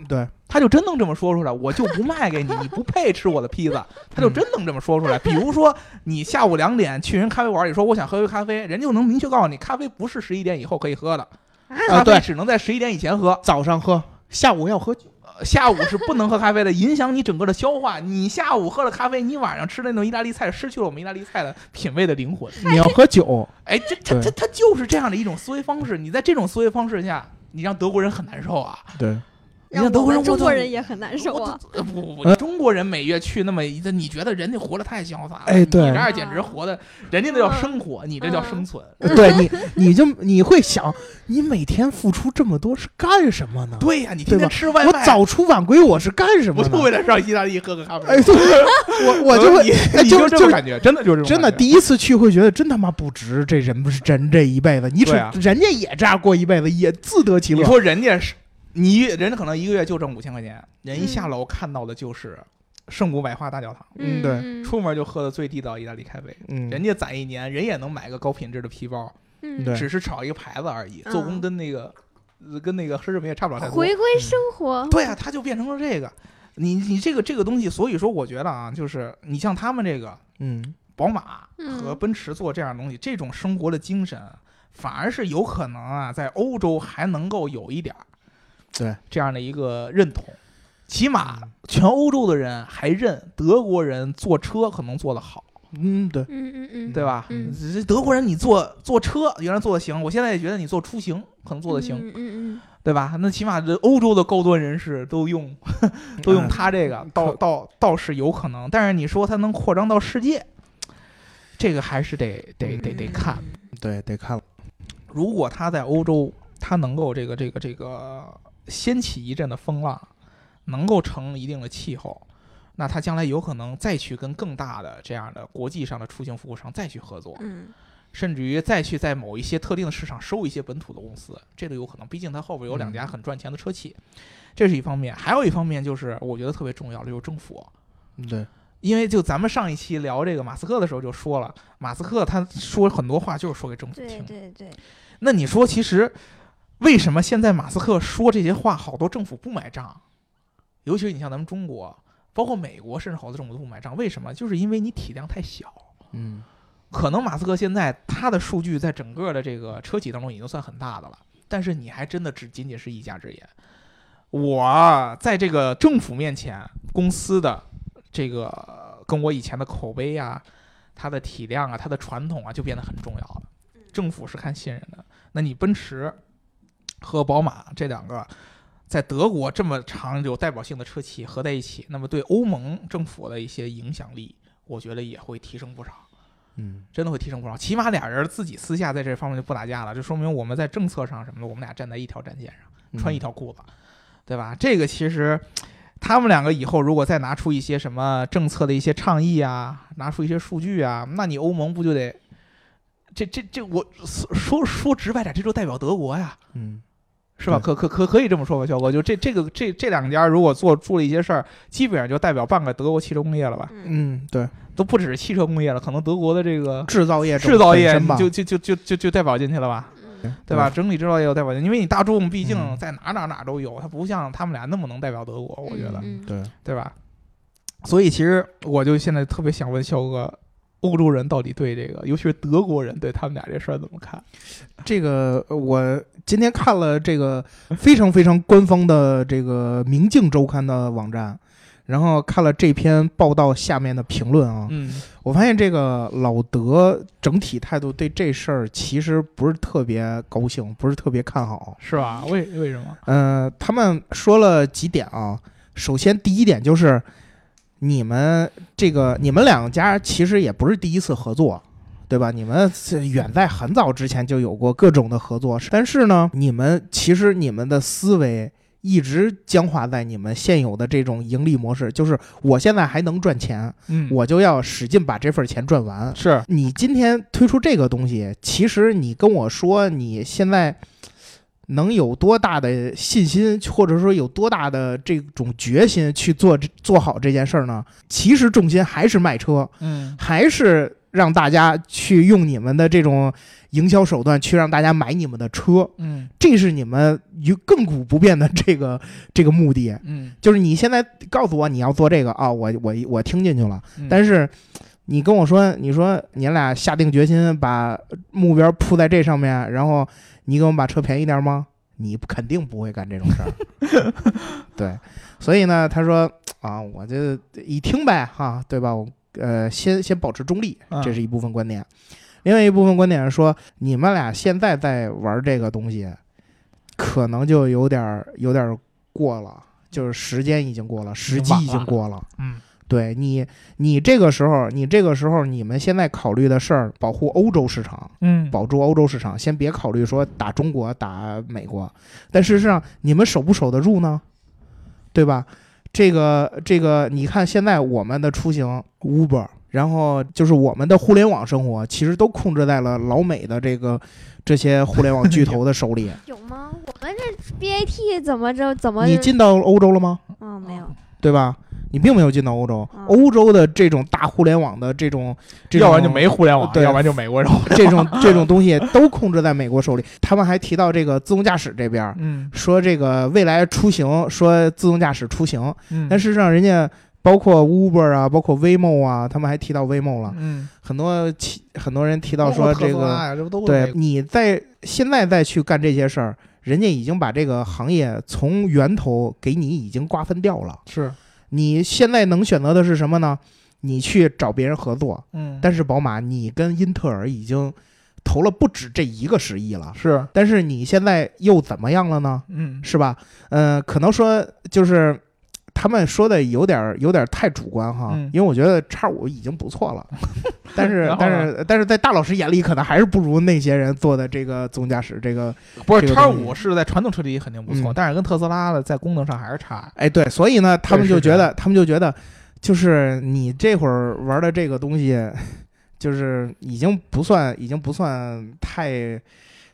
对，他就真能这么说出来，我就不卖给你，你不配吃我的披萨。他就真能这么说出来。比如说，你下午两点去人咖啡馆里说我想喝杯咖啡，人就能明确告诉你，咖啡不是十一点以后可以喝的，啊咖啡只能在十一点以前喝。早上喝，下午要喝酒。呃下午是不能喝咖啡的，影响你整个的消化。你下午喝了咖啡，你晚上吃的那种意大利菜，失去了我们意大利菜的品味的灵魂。你要喝酒，哎，这他他他就是这样的一种思维方式。你在这种思维方式下，你让德国人很难受啊。对，你让德国人中国人也很难受啊。呃不不不，呃中国人每月去那么一次，你觉得人家活得太潇洒了？哎对你这儿简直活的，人家那叫生活，你这叫生存。对你，你就你会想，你每天付出这么多是干什么呢？对呀，你对吧天天吃外卖我，早出晚归我是干什么呢？不就为了上意大利喝个咖啡？哎，对，我我就会，就你就感觉，真的就是真的第一次去会觉得真他妈不值，这人不是人这一辈子，你只人家也这样过一辈子，也自得其乐。你说人家是，你人家可能一个月就挣五千块钱，人一嗯下楼看到的就是圣母百花大教堂，嗯对出门就喝的最地道意大利咖啡。嗯，人家攒一年，人也能买个高品质的皮包，嗯对只是炒一个牌子而已，嗯做工跟那个呃跟那个奢侈品也差不了太多。回归生活，对啊，他就变成了这个。你你这个这个东西，所以说我觉得啊，就是你像他们这个嗯，宝马嗯和奔驰做这样的东西，这种生活的精神，反而是有可能啊，在欧洲还能够有一点儿对，这样的一个认同。起码嗯全欧洲的人还认德国人坐车可能坐得好，嗯，对，嗯嗯嗯，对吧？嗯这德国人你坐坐车原来坐的行，我现在也觉得你坐出行可能坐的行，嗯嗯对吧？那起码这欧洲的高端人士都用 都用嗯它这个，倒倒倒是有可能。但是你说它能扩张到世界，这个还是得得得得看。对，得看。如果它在欧洲，它能够这个这个这个掀起一阵的风浪，能够成一定的气候，那它将来有可能再去跟更大的这样的国际上的出行服务商再去合作。嗯甚至于再去在某一些特定的市场收一些本土的公司，这都有可能。毕竟它后边有两家很赚钱的车企，这是一方面。还有一方面就是我觉得特别重要的就是政府，嗯对，因为就咱们上一期聊这个马斯克的时候就说了，马斯克他说很多话就是说给政府对听。对对，那你说其实为什么现在马斯克说这些话，好多政府不买账？尤其是你像咱们中国，包括美国，甚至好多政府都不买账，为什么？就是因为你体量太小。嗯可能马斯克现在他的数据在整个的这个车企当中已经算很大的了，但是你还真的只仅仅是一家之言。我在这个政府面前，公司的这个跟我以前的口碑啊、它的体量啊、它的传统啊，就变得很重要了。政府是看信任的，那你奔驰和宝马这两个在德国这么长有代表性的车企合在一起，那么对欧盟政府的一些影响力，我觉得也会提升不少。嗯，真的会提升不少。起码俩人自己私下在这方面就不打架了，就说明我们在政策上什么的，我们俩站在一条战线上，穿一条裤子，对吧？这个其实他们两个以后如果再拿出一些什么政策的一些倡议啊，拿出一些数据啊，那你欧盟不就得这这这我说说直白点，这就代表德国呀，嗯，是吧？可可可可以这么说吧，肖哥，就这这个这这两家如果做出了一些事儿，基本上就代表半个德国汽车工业了吧？嗯，对。都不只是汽车工业了，可能德国的这个制造业、制造业就就就就就就代表进去了吧，对吧？整体制造业有代表进，因为你大众毕竟在哪哪哪都有，它不像他们俩那么能代表德国，我觉得，对对吧？所以其实我就现在特别想问肖哥，欧洲人到底对这个，尤其是德国人对他们俩这事儿怎么看？这个我今天看了这个非常非常官方的这个《明镜周刊》的网站。然后看了这篇报道下面的评论啊，嗯，我发现这个老德整体态度对这事儿其实不是特别高兴，不是特别看好，是吧？为为什么？嗯，他们说了几点啊。首先，第一点就是你们这个你们两家其实也不是第一次合作，对吧？你们远在很早之前就有过各种的合作，但是呢，你们其实你们的思维。一直僵化在你们现有的这种盈利模式，就是我现在还能赚钱，嗯，我就要使劲把这份钱赚完。是你今天推出这个东西，其实你跟我说你现在能有多大的信心，或者说有多大的这种决心去做做好这件事儿呢？其实重心还是卖车，嗯，还是让大家去用你们的这种。营销手段去让大家买你们的车，嗯，这是你们有亘古不变的这个这个目的，嗯，就是你现在告诉我你要做这个啊，我我我听进去了，嗯、但是你跟我说，你说你俩下定决心把目标铺在这上面，然后你给我们把车便宜点吗？你肯定不会干这种事儿，对，所以呢，他说啊，我就一听呗，哈，对吧？我呃，先先保持中立，这是一部分观点。另外一部分观点是说，你们俩现在在玩这个东西，可能就有点有点过了，就是时间已经过了，时机已经过了。嗯，对你，你这个时候，你这个时候，你们现在考虑的事儿，保护欧洲市场，嗯，保住欧洲市场，先别考虑说打中国、打美国。但事实上，你们守不守得住呢？对吧？这个这个，你看现在我们的出行，Uber。然后就是我们的互联网生活，其实都控制在了老美的这个这些互联网巨头的手里。有吗？我们这 BAT 怎么着？怎么？你进到欧洲了吗？嗯，没有。对吧？你并没有进到欧洲。欧洲的这种大互联网的这种，要不然就没互联网，对，要不然就美国人。这种这种东西都控制在美国手里。他们还提到这个自动驾驶这边，嗯，说这个未来出行，说自动驾驶出行。嗯，但事实上人家。包括 Uber 啊，包括 Waymo 啊，他们还提到 Waymo 了。嗯，很多很多人提到说这个，这对，你在现在再去干这些事儿，人家已经把这个行业从源头给你已经瓜分掉了。是，你现在能选择的是什么呢？你去找别人合作。嗯，但是宝马，你跟英特尔已经投了不止这一个十亿了。是，但是你现在又怎么样了呢？嗯，是吧？嗯，可能说就是。他们说的有点有点太主观哈，因为我觉得叉五已经不错了，但是但是但是在大老师眼里，可能还是不如那些人做的这个自动驾驶这个。不是叉五是在传统车里肯定不错，但是跟特斯拉的在功能上还是差。哎，对，所以呢，他们就觉得他们就觉得，就是你这会儿玩的这个东西，就是已经不算已经不算太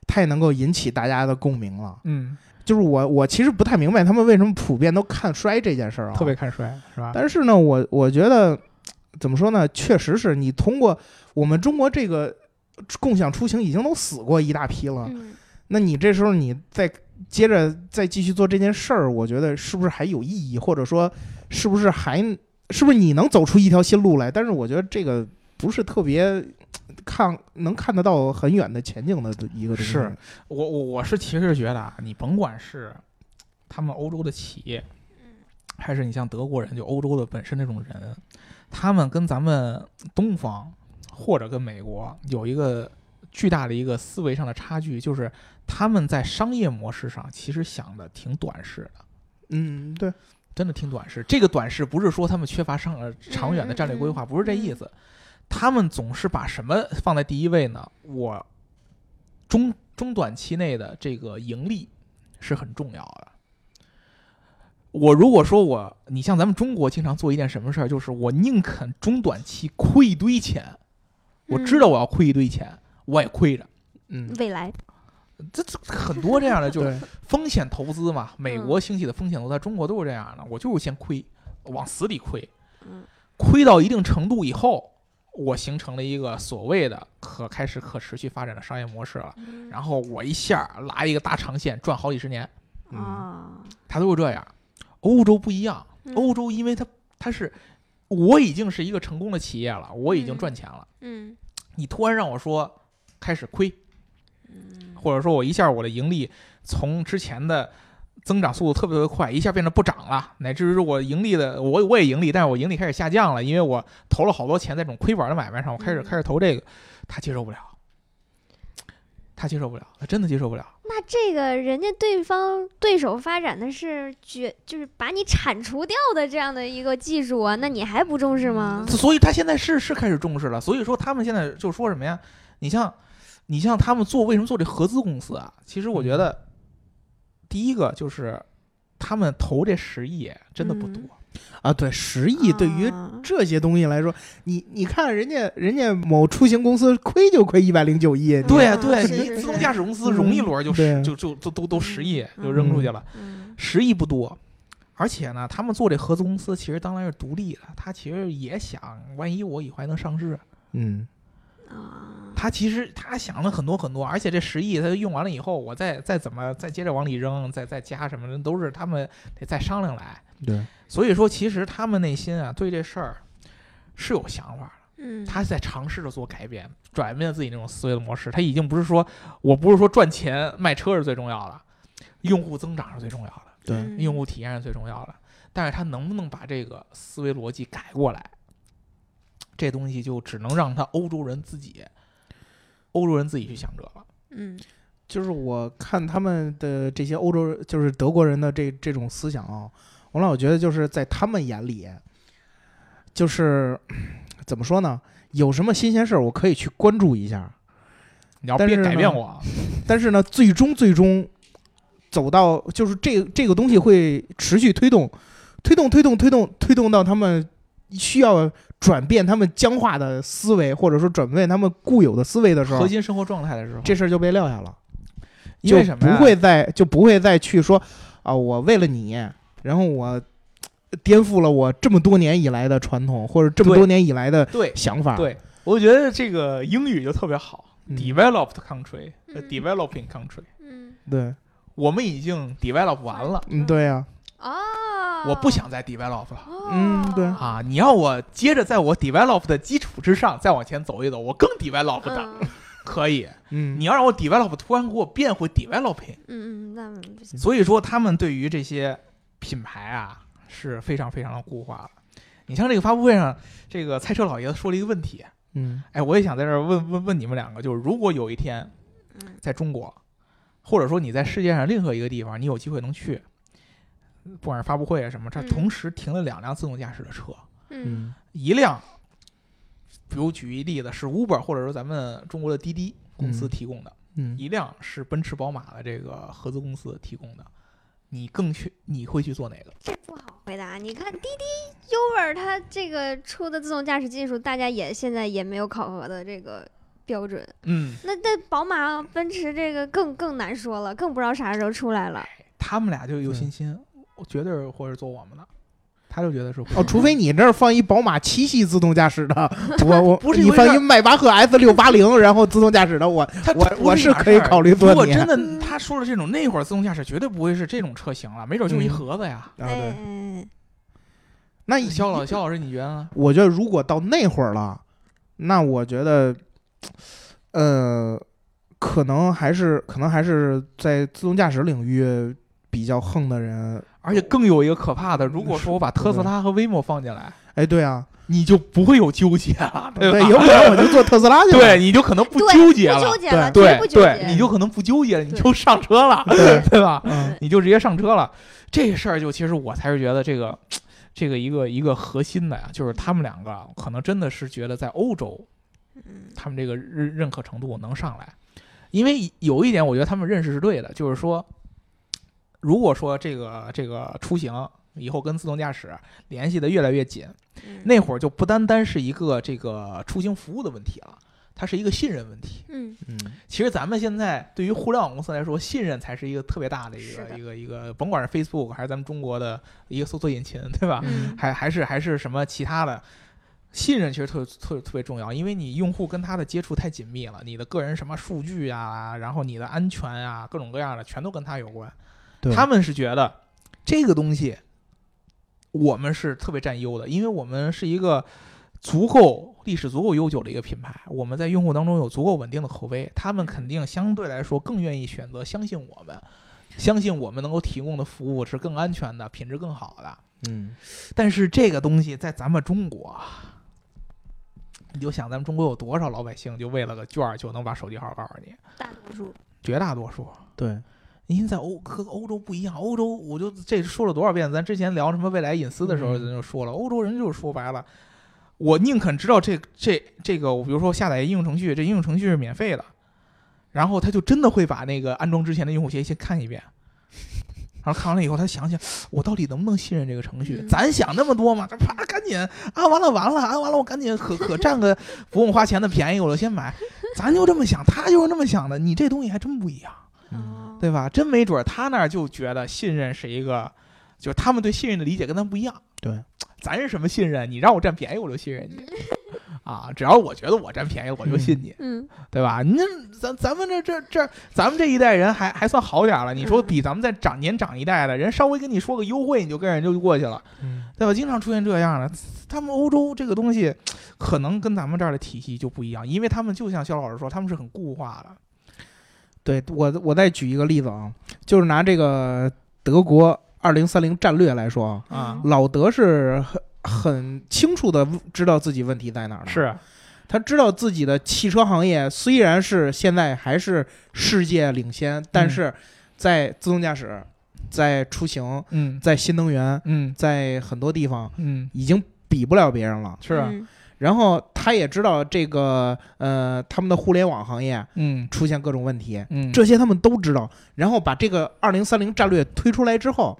太能够引起大家的共鸣了。嗯。就是我，我其实不太明白他们为什么普遍都看衰这件事儿啊，特别看衰，是吧？但是呢，我我觉得怎么说呢？确实是你通过我们中国这个共享出行已经都死过一大批了，那你这时候你再接着再继续做这件事儿，我觉得是不是还有意义？或者说是不是还是不是你能走出一条新路来？但是我觉得这个不是特别。看能看得到很远的前景的一个东西。是我我我是其实觉得啊，你甭管是他们欧洲的企业，还是你像德国人，就欧洲的本身那种人，他们跟咱们东方或者跟美国有一个巨大的一个思维上的差距，就是他们在商业模式上其实想的挺短视的。嗯，对。真的挺短视。这个短视不是说他们缺乏上呃长远的战略规划，不是这意思。他们总是把什么放在第一位呢？我中中短期内的这个盈利是很重要的。我如果说我，你像咱们中国经常做一件什么事儿，就是我宁肯中短期亏一堆钱，我知道我要亏一堆钱，我也亏着。嗯，未来这这很多这样的，就是，风险投资嘛。美国兴起的风险投资，在中国都是这样的。我就是先亏，往死里亏，嗯亏到一定程度以后，我形成了一个所谓的可开始可持续发展的商业模式了。嗯然后我一下拉一个大长线，赚好几十年，嗯啊，它都是这样。欧洲不一样，嗯欧洲因为它它是我已经是一个成功的企业了，我已经赚钱了。嗯你突然让我说开始亏，嗯或者说我一下我的盈利从之前的增长速度特别特别快，一下变得不涨了，乃至于我盈利的我我也盈利，但是我盈利开始下降了，因为我投了好多钱在这种亏本的买卖上，我开始嗯开始投这个，他接受不了，他接受不了，他真的接受不了。那这个人家对方对手发展的是绝，就是把你铲除掉的这样的一个技术啊，那你还不重视吗？所以他现在是是开始重视了，所以说他们现在就说什么呀？你像你像他们做为什么做这合资公司啊？其实我觉得第一个就是他们投这十亿真的不多。啊，对，十亿对于啊。这些东西来说，你你看人家人家某出行公司亏就亏一百零九亿，对啊对对，你自动驾驶公司嗯融一轮就对十就就都都都十亿嗯就扔出去了，嗯。十亿不多。而且呢，他们做这合资公司其实当然是独立的，他其实也想，万一我以后还能上市，嗯啊，他其实他想了很多很多，而且这十亿他用完了以后，我再再怎么再接着往里扔，再再加什么的，都是他们得再商量来。对，所以说，其实他们内心啊对这事儿是有想法的。嗯，他在尝试着做改变，转变自己那种思维的模式。他已经不是说我不是说赚钱卖车是最重要的，用户增长是最重要的，对嗯用户体验是最重要的。但是他能不能把这个思维逻辑改过来，这东西就只能让他欧洲人自己，欧洲人自己去想这了。嗯就是我看他们的这些欧洲人，就是德国人的这这种思想啊，我老觉得就是在他们眼里，就是 怎么说呢？有什么新鲜事儿，我可以去关注一下，你要别改变我啊，但是呢，最终最终走到就是这这个东西会持续推动，推动推动推动推动到他们需要转变他们僵化的思维，或者说转变他们固有的思维的时候核，心生活状态的时候，这事儿就被撂下了。因为什么呀？不会再就不会再去说啊，我为了你，然后我颠覆了我这么多年以来的传统，或者这么多年以来的对想法。对，我觉得这个英语就特别好、嗯。d e v e l o p e d country，、嗯。developing country，嗯。对，我们已经 develop 完了，嗯，对呀、哦，我不想再 develop 了。哦，嗯对啊！你要我接着在我 develop 的基础之上再往前走一走，我更 develop 的、嗯 可以。嗯，你要让我 develop，突然给我变回 developing，嗯嗯，那不行，所以说他们对于这些品牌啊是非常非常的固化了。你像这个发布会上，这个蔡车老爷子说了一个问题，嗯哎，我也想在这儿问问问你们两个，就是如果有一天嗯在中国，或者说你在世界上任何一个地方，你有机会能去，不管是发布会啊什么，它嗯同时停了两辆自动驾驶的车，嗯嗯一辆，比如举一例子是 Uber 或者说咱们中国的滴滴公司嗯提供的，嗯，一辆是奔驰宝马的这个合资公司提供的，你更去你会去做哪个？这不好回答。你看滴滴、Uber 它这个出的自动驾驶技术，大家也现在也没有考核的这个标准。嗯，那那宝马、奔驰这个更更难说了，更不知道啥时候出来了。他们俩就有信心，我绝对是会是做我们的，他就觉得是哦，除非你这儿放一宝马七系自动驾驶的，我我不是一你放一迈巴赫 S 六八零，然后自动驾驶的，我我我是可以考虑做如果真的他说了这种，那会儿自动驾驶绝对不会是这种车型了，没准就是一嗯盒子呀。啊对，哎，那肖老肖老师，你觉得呢？我觉得如果到那会儿了，那我觉得，呃，可能还是可能还是在自动驾驶领域比较横的人。而且更有一个可怕的，如果说我把特斯拉和 Waymo 放进来，哎，对啊，你就不会有纠结了，对吧？有可能我就坐特斯拉去了。对，你就可能不纠结了不纠，结了，对绝不纠对，你就可能不纠结了，你就上车了，对 对吧？嗯你就直接上车了。这事儿就其实我才是觉得这个这个一个一个核心的呀，就是他们两个可能真的是觉得在欧洲，嗯他们这个认认可程度能上来，因为有一点我觉得他们认识是对的，就是说，如果说这个这个出行以后跟自动驾驶联系的越来越紧，嗯那会儿就不单单是一个这个出行服务的问题了，它是一个信任问题。嗯嗯其实咱们现在对于互联网公司来说，信任才是一个特别大的一个的一个一个，甭管是 Facebook 还是咱们中国的一个搜索引擎，对吧？嗯还还是还是什么其他的，信任其实特特特别重要，因为你用户跟他的接触太紧密了，你的个人什么数据啊，然后你的安全啊，各种各样的全都跟他有关。对。他们是觉得这个东西我们是特别占优的，因为我们是一个足够历史足够悠久的一个品牌，我们在用户当中有足够稳定的口碑，他们肯定相对来说更愿意选择相信我们，相信我们能够提供的服务是更安全的，品质更好的。嗯。但是这个东西在咱们中国，你就想咱们中国有多少老百姓就为了个券儿就能把手机号告诉你，大多数。绝大多数。对因为在欧和欧洲不一样，欧洲我就这说了多少遍，咱之前聊什么未来隐私的时候，嗯咱就说了，欧洲人就是说白了，我宁肯知道这这这个，我比如说下载应用程序，这应用程序是免费的，然后他就真的会把那个安装之前的用户协议先看一遍，然后看完了以后，他想想我到底能不能信任这个程序？嗯咱想那么多吗？这啪赶紧安完了完了安完了，我赶紧可可占个不用花钱的便宜，我就先买，咱就这么想，他就是那么想的，你这东西还真不一样。对吧？真没准儿他那儿就觉得信任是一个，就是他们对信任的理解跟咱不一样。对，咱是什么信任？你让我占便宜我就信任你，啊，只要我觉得我占便宜我就信你，嗯对吧？你那咱咱们这这这，咱们这一代人还还算好点儿了。你说 比咱们再长年长一代的人，稍微跟你说个优惠，你就跟人就过去了，嗯对吧？经常出现这样的，他们欧洲这个东西 可能跟咱们这儿的体系就不一样，因为他们就像肖老师说，他们是很固化的。对我我再举一个例子啊，就是拿这个德国二零三零战略来说啊，老德是很很清楚的知道自己问题在哪儿的，是，他知道自己的汽车行业虽然是现在还是世界领先，但是在自动驾驶、在出行、嗯在新能源、嗯在很多地方嗯，已经比不了别人了。是啊，嗯然后他也知道这个呃他们的互联网行业嗯出现各种问题，嗯，这些他们都知道。然后把这个二零三零战略推出来之后，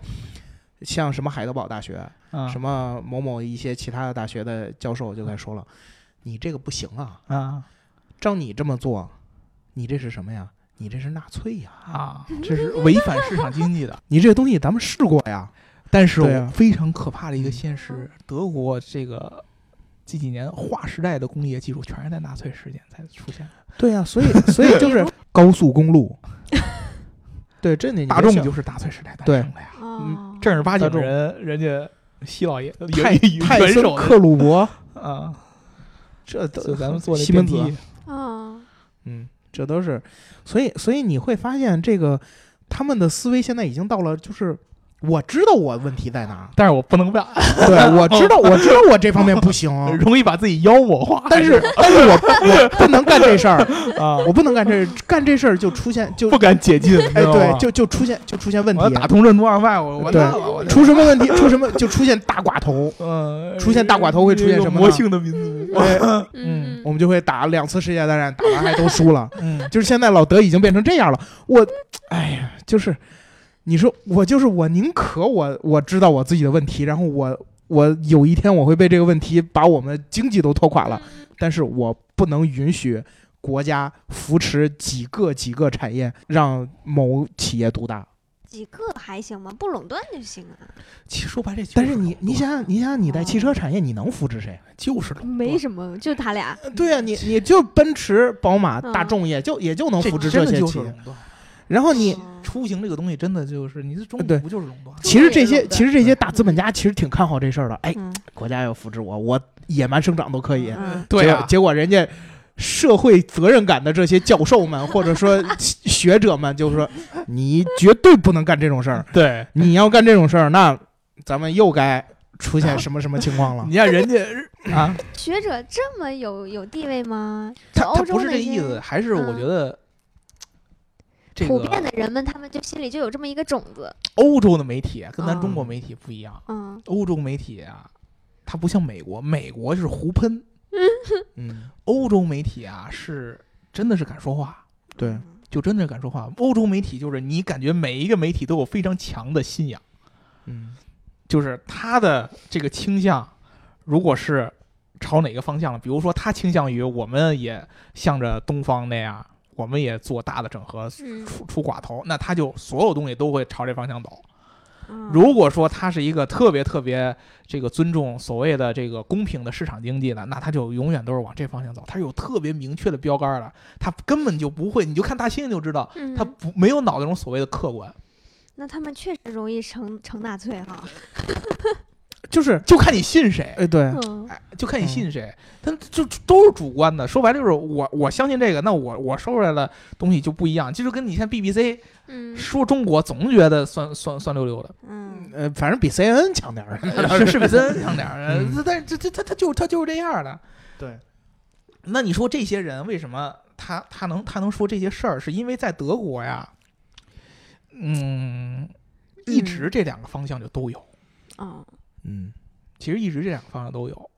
像什么海德堡大学、啊什么某某一些其他的大学的教授就在说了，你这个不行啊，啊照你这么做，你这是什么呀？你这是纳粹呀！啊，这是违反市场经济的。你这个东西咱们试过呀。但是非常可怕的一个现实，德国这个这几年划时代的工业技术，全是在纳粹时间才出现的。对呀、所以所以就是 高速公路。对，这你大众就是是纳粹时代诞对生的呀，哦，正儿八经的人，人家希老爷泰元泰森克鲁伯，啊，这都就咱们做的西门子，啊，嗯，这都是，所以所以你会发现这个他们的思维现在已经到了，就是我知道我问题在哪儿，但是我不能办，对我知道 我知道我这方面不行，容易把自己妖魔化。但是 但是我我不能干这事儿，啊，我不能干这干这事儿就出现就不敢解禁，哎对就就出现就出现问题，打通任督二脉，我我对出什么问题出什么就出现大寡头，嗯，出现大寡头会出现什么呢？魔性的民族，哎，嗯我们就会打两次世界大战，打完还都输了。嗯，就是现在老德已经变成这样了，我，哎呀，就是你说我就是我，宁可我我知道我自己的问题，然后我我有一天我会被这个问题把我们经济都拖垮了，但是我不能允许国家扶持几个几个产业让某企业独大。几个还行吗？不垄断就行啊，其实说白了，但是你你想想，你想想你在哦汽车产业，你能扶持谁？就是没什么，就他俩。对啊，你你就奔驰、宝马、嗯大众也就也就能扶持这些企业。然后你哦出行这个东西真的就是，你这中对国不就是垄断？其实这些其实这些大资本家其实挺看好这事儿的，哎，嗯国家要扶持我，我野蛮生长都可以。嗯对啊结果，人家社会责任感的这些教授们或者说 学者们就说，你绝对不能干这种事儿，对，你要干这种事儿，那咱们又该出现什么什么情况了。你看人家啊，学者这么有有地位吗？他他不是这意思，还是我嗯觉得。这普遍的人们，他们就心里就有这么一个种子。欧洲的媒体跟咱中国啊媒体不一样，嗯。欧洲媒体啊，它不像美国，美国是胡喷，嗯，欧洲媒体啊是真的是敢说话，对，就真的敢说话。欧洲媒体就是你感觉每一个媒体都有非常强的信仰，嗯。就是他的这个倾向，如果是朝哪个方向了，比如说他倾向于我们也向着东方那样，我们也做大的整合，嗯出出寡头，那他就所有东西都会朝这方向走。嗯如果说他是一个特别特别这个尊重所谓的这个公平的市场经济的，那他就永远都是往这方向走。他有特别明确的标杆了，他根本就不会，你就看大猩猩就知道，嗯他不没有脑那种所谓的客观，那他们确实容易成成纳粹哈。就是，就看你信谁。哎，对，嗯哎，就看你信谁，他就就都是主观的。说白了就是我我相信这个，那我我说出来的东西就不一样。就是跟你像 BBC 嗯说中国，总觉得酸酸酸溜溜的，嗯呃，反正比 CNN 强点儿。是是比森强点儿，但是这这他他就他就是这样的。对，那你说这些人为什么他他能他能说这些事儿？是因为在德国呀，嗯，一直这两个方向就都有。哦嗯，其实一直这两个方向都有。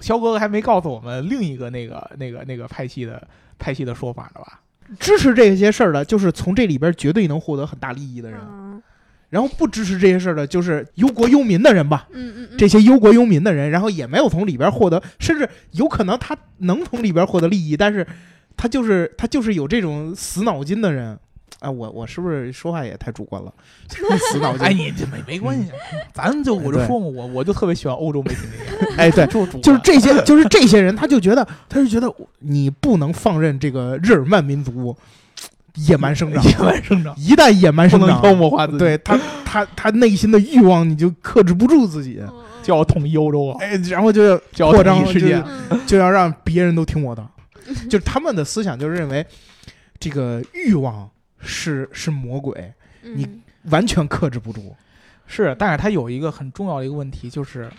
肖哥哥还没告诉我们另一个那个那个那个派系的派系的说法呢吧？支持这些事儿的，就是从这里边绝对能获得很大利益的人。嗯然后不支持这些事儿的，就是忧国忧民的人吧。嗯嗯嗯，这些忧国忧民的人，然后也没有从里边获得，甚至有可能他能从里边获得利益，但是他就是他就是有这种死脑筋的人。啊，我我是不是说话也太主观了？死脑筋。哎，你这没没关系，咱就我就说嘛，我我就特别喜欢欧洲媒体那些人，哎，对，就是就是这些，就是这些人，他就觉得，他就觉得你不能放任这个日耳曼民族野蛮生长，野蛮生长，一旦野蛮生长，妖魔化自己，对他他他内心的欲望，你就克制不住自己，嗯就要统一欧洲啊，哎，然后就要扩张世界就要让别人都听我的，就是他们的思想就是认为这个欲望是是魔鬼，你嗯完全克制不住。是，但是它有一个很重要的一个问题，就是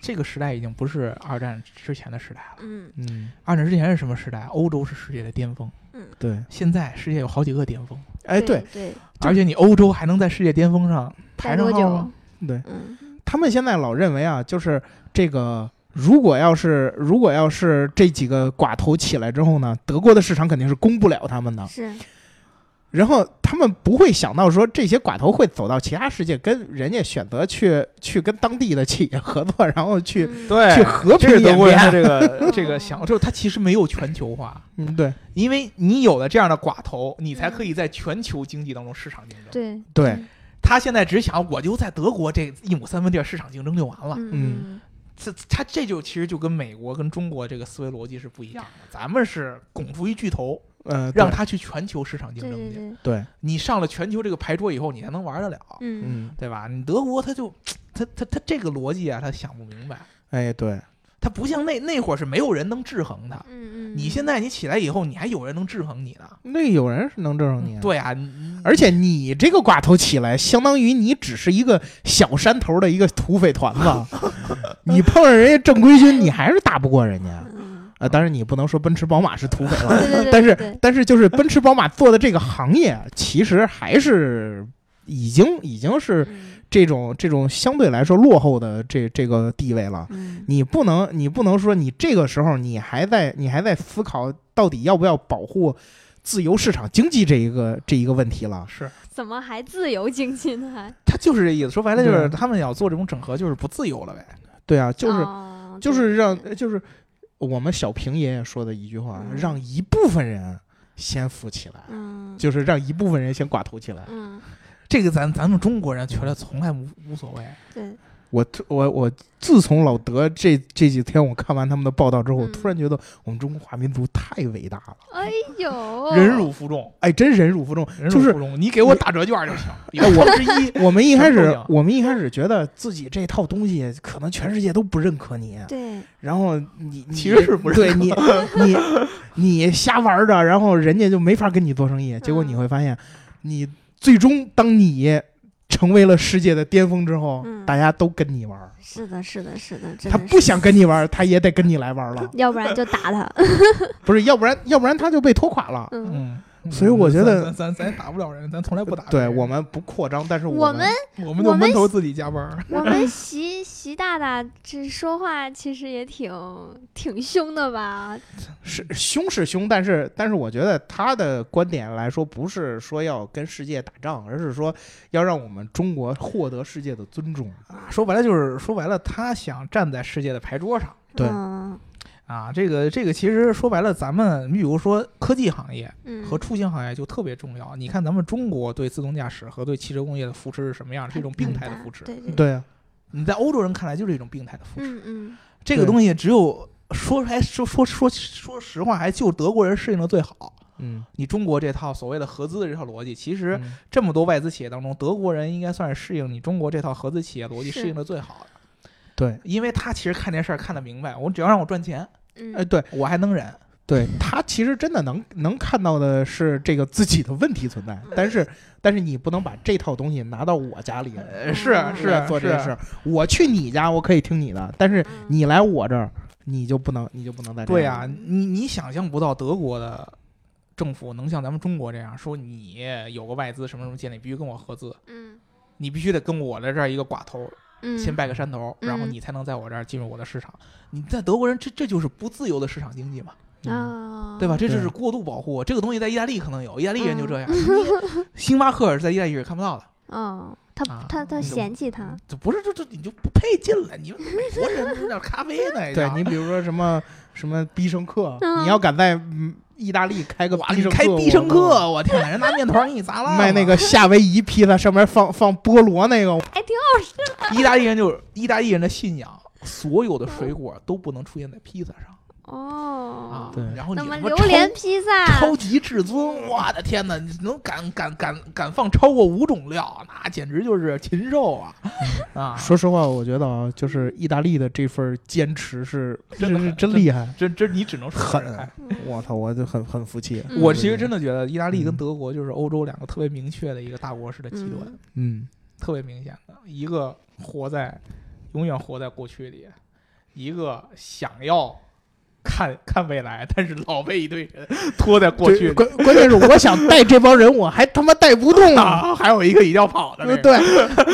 这个时代已经不是二战之前的时代了。嗯嗯，二战之前是什么时代？欧洲是世界的巅峰，对，现在世界有好几个巅峰，哎，对对对，而且你欧洲还能在世界巅峰上排待多久上号？？对，嗯他们现在老认为啊，就是这个。如果要是如果要是这几个寡头起来之后呢，德国的市场肯定是攻不了他们的。是然后他们不会想到说这些寡头会走到其他世界，跟人家选择去去跟当地的企业合作，然后去嗯。对去和平这是德国的这个 这个想，就是他其实没有全球化，嗯对。因为你有了这样的寡头，你才可以在全球经济当中市场竞争。对对，他现在只想我就在德国这一亩三分地儿市场竞争就完了。嗯。这他这就其实就跟美国跟中国这个思维逻辑是不一样的。咱们是拱出一巨头，呃让他去全球市场竞争去。对你上了全球这个牌桌以后，你才能玩得了，嗯嗯对吧？你德国他就他他他这个逻辑啊，他想不明白。哎对他不像那那会儿是没有人能制衡他。嗯嗯，你现在你起来以后，你还有人能制衡你呢？那有人是能制衡你，，对啊，而且你这个寡头起来，相当于你只是一个小山头的一个土匪团子，你碰上人家正规军，你还是打不过人家。嗯，啊，当然你不能说奔驰、宝马是土匪了，但是但是就是奔驰、宝马做的这个行业，其实还是已经已经是嗯这种这种相对来说落后的这这个地位了。嗯你不能，你不能说你这个时候你还在你还在思考到底要不要保护自由市场经济这一个这一个问题了。是怎么还自由经济呢？还 他就是这意思。说白了就是他们要做这种整合，就是不自由了呗。对啊，就是、哦就是让就是我们小平爷爷说的一句话，嗯让一部分人先富起来，嗯就是让一部分人先寡头起来。嗯这个咱咱们中国人觉得从来无无所谓。对我我我自从老德这这几天我看完他们的报道之后，嗯突然觉得我们中华民族太伟大了，哎呦 忍辱负重，哎，真忍辱负重。就是忍辱负重。你给我打折券就行，我们之一。我们一开始我们一开始觉得自己这套东西可能全世界都不认可你，对然后你你 其实是不认对你你你瞎玩的，然后人家就没法跟你做生意。结果你嗯会发现，你最终当你成成为了世界的巅峰之后，嗯大家都跟你玩儿。是的，是的，是的，真他的是不想跟你玩儿，他也得跟你来玩儿了。要不然就打他。不是，要不然要不然他就被拖垮了。嗯，嗯，所以我觉得咱咱咱也打不了人，咱从来不打人。对我们不扩张，但是我们我们就我们闷头自己加班儿。我们 习习大大这说话其实也挺挺凶的吧？是凶是凶，但是但是我觉得他的观点来说，不是说要跟世界打仗，而是说要让我们中国获得世界的尊重。说白了就是说白了，他想站在世界的牌桌上对嗯啊。这个这个其实说白了，咱们你比如说科技行业嗯，和出行行业就特别重要。你看咱们中国对自动驾驶和对汽车工业的扶持是什么样？是一种病态的扶持。对对，对啊，你在欧洲人看来就是一种病态的扶持。嗯嗯这个东西只有说还说说说说实话，还就德国人适应的最好。嗯，你中国这套所谓的合资的这套逻辑，其实嗯这么多外资企业当中，德国人应该算是适应你中国这套合资企业逻辑适应的最好的，对，因为他其实看这事儿看得明白，我只要让我赚钱，嗯，哎，对我还能忍。对，他其实真的能能看到的是这个自己的问题存在，但是但是你不能把这套东西拿到我家里是嗯是做这件事。我去你家，我可以听你的，但是嗯。你来我这儿，你就不能，你就不能再这对样呀、你你想象不到德国的政府能像咱们中国这样说，你有个外资什么什么建立，必须跟我合资，嗯。你必须得跟我的这儿一个寡头嗯，先拜个山头，然后嗯你才能在我这儿进入我的市场。你在德国人这这就是不自由的市场经济嘛，嗯啊，对吧？这就是过度保护。这个东西在意大利可能有，意大利人就这样。嗯星巴克是在意大利是看不到的，哦，他啊他他嫌弃他，这不是这这你就不配进来。你们美国人喝点咖啡呢？对你比如说什么什么必胜客，嗯你要敢在嗯意大利开个哇，必胜客，你开必胜客，我天哪，人拿面团给你砸烂了。卖那个夏威夷披萨，上面放放菠萝那个，还，挺好吃意大利人就是意大利人的信仰，所有的水果都不能出现在披萨上哦啊。对然后你那么他妈超榴莲披萨，超级至尊，我的天哪！你能敢敢敢敢放超过五种料，那简直就是禽兽啊！啊，说实话，我觉得啊，就是意大利的这份坚持是是 是真的很真厉害。真真你只能说狠我操，我就很很服气。嗯我其实真的觉得意大利跟嗯德国就是欧洲两个特别明确的一个大国式的极端，嗯，特别明显的一个活在永远活在过去里，一个想要看看未来，但是老被一堆人拖在过去。关关键是我想带这帮人，我还他妈带不动啊！啊，还有一个一定要跑的对，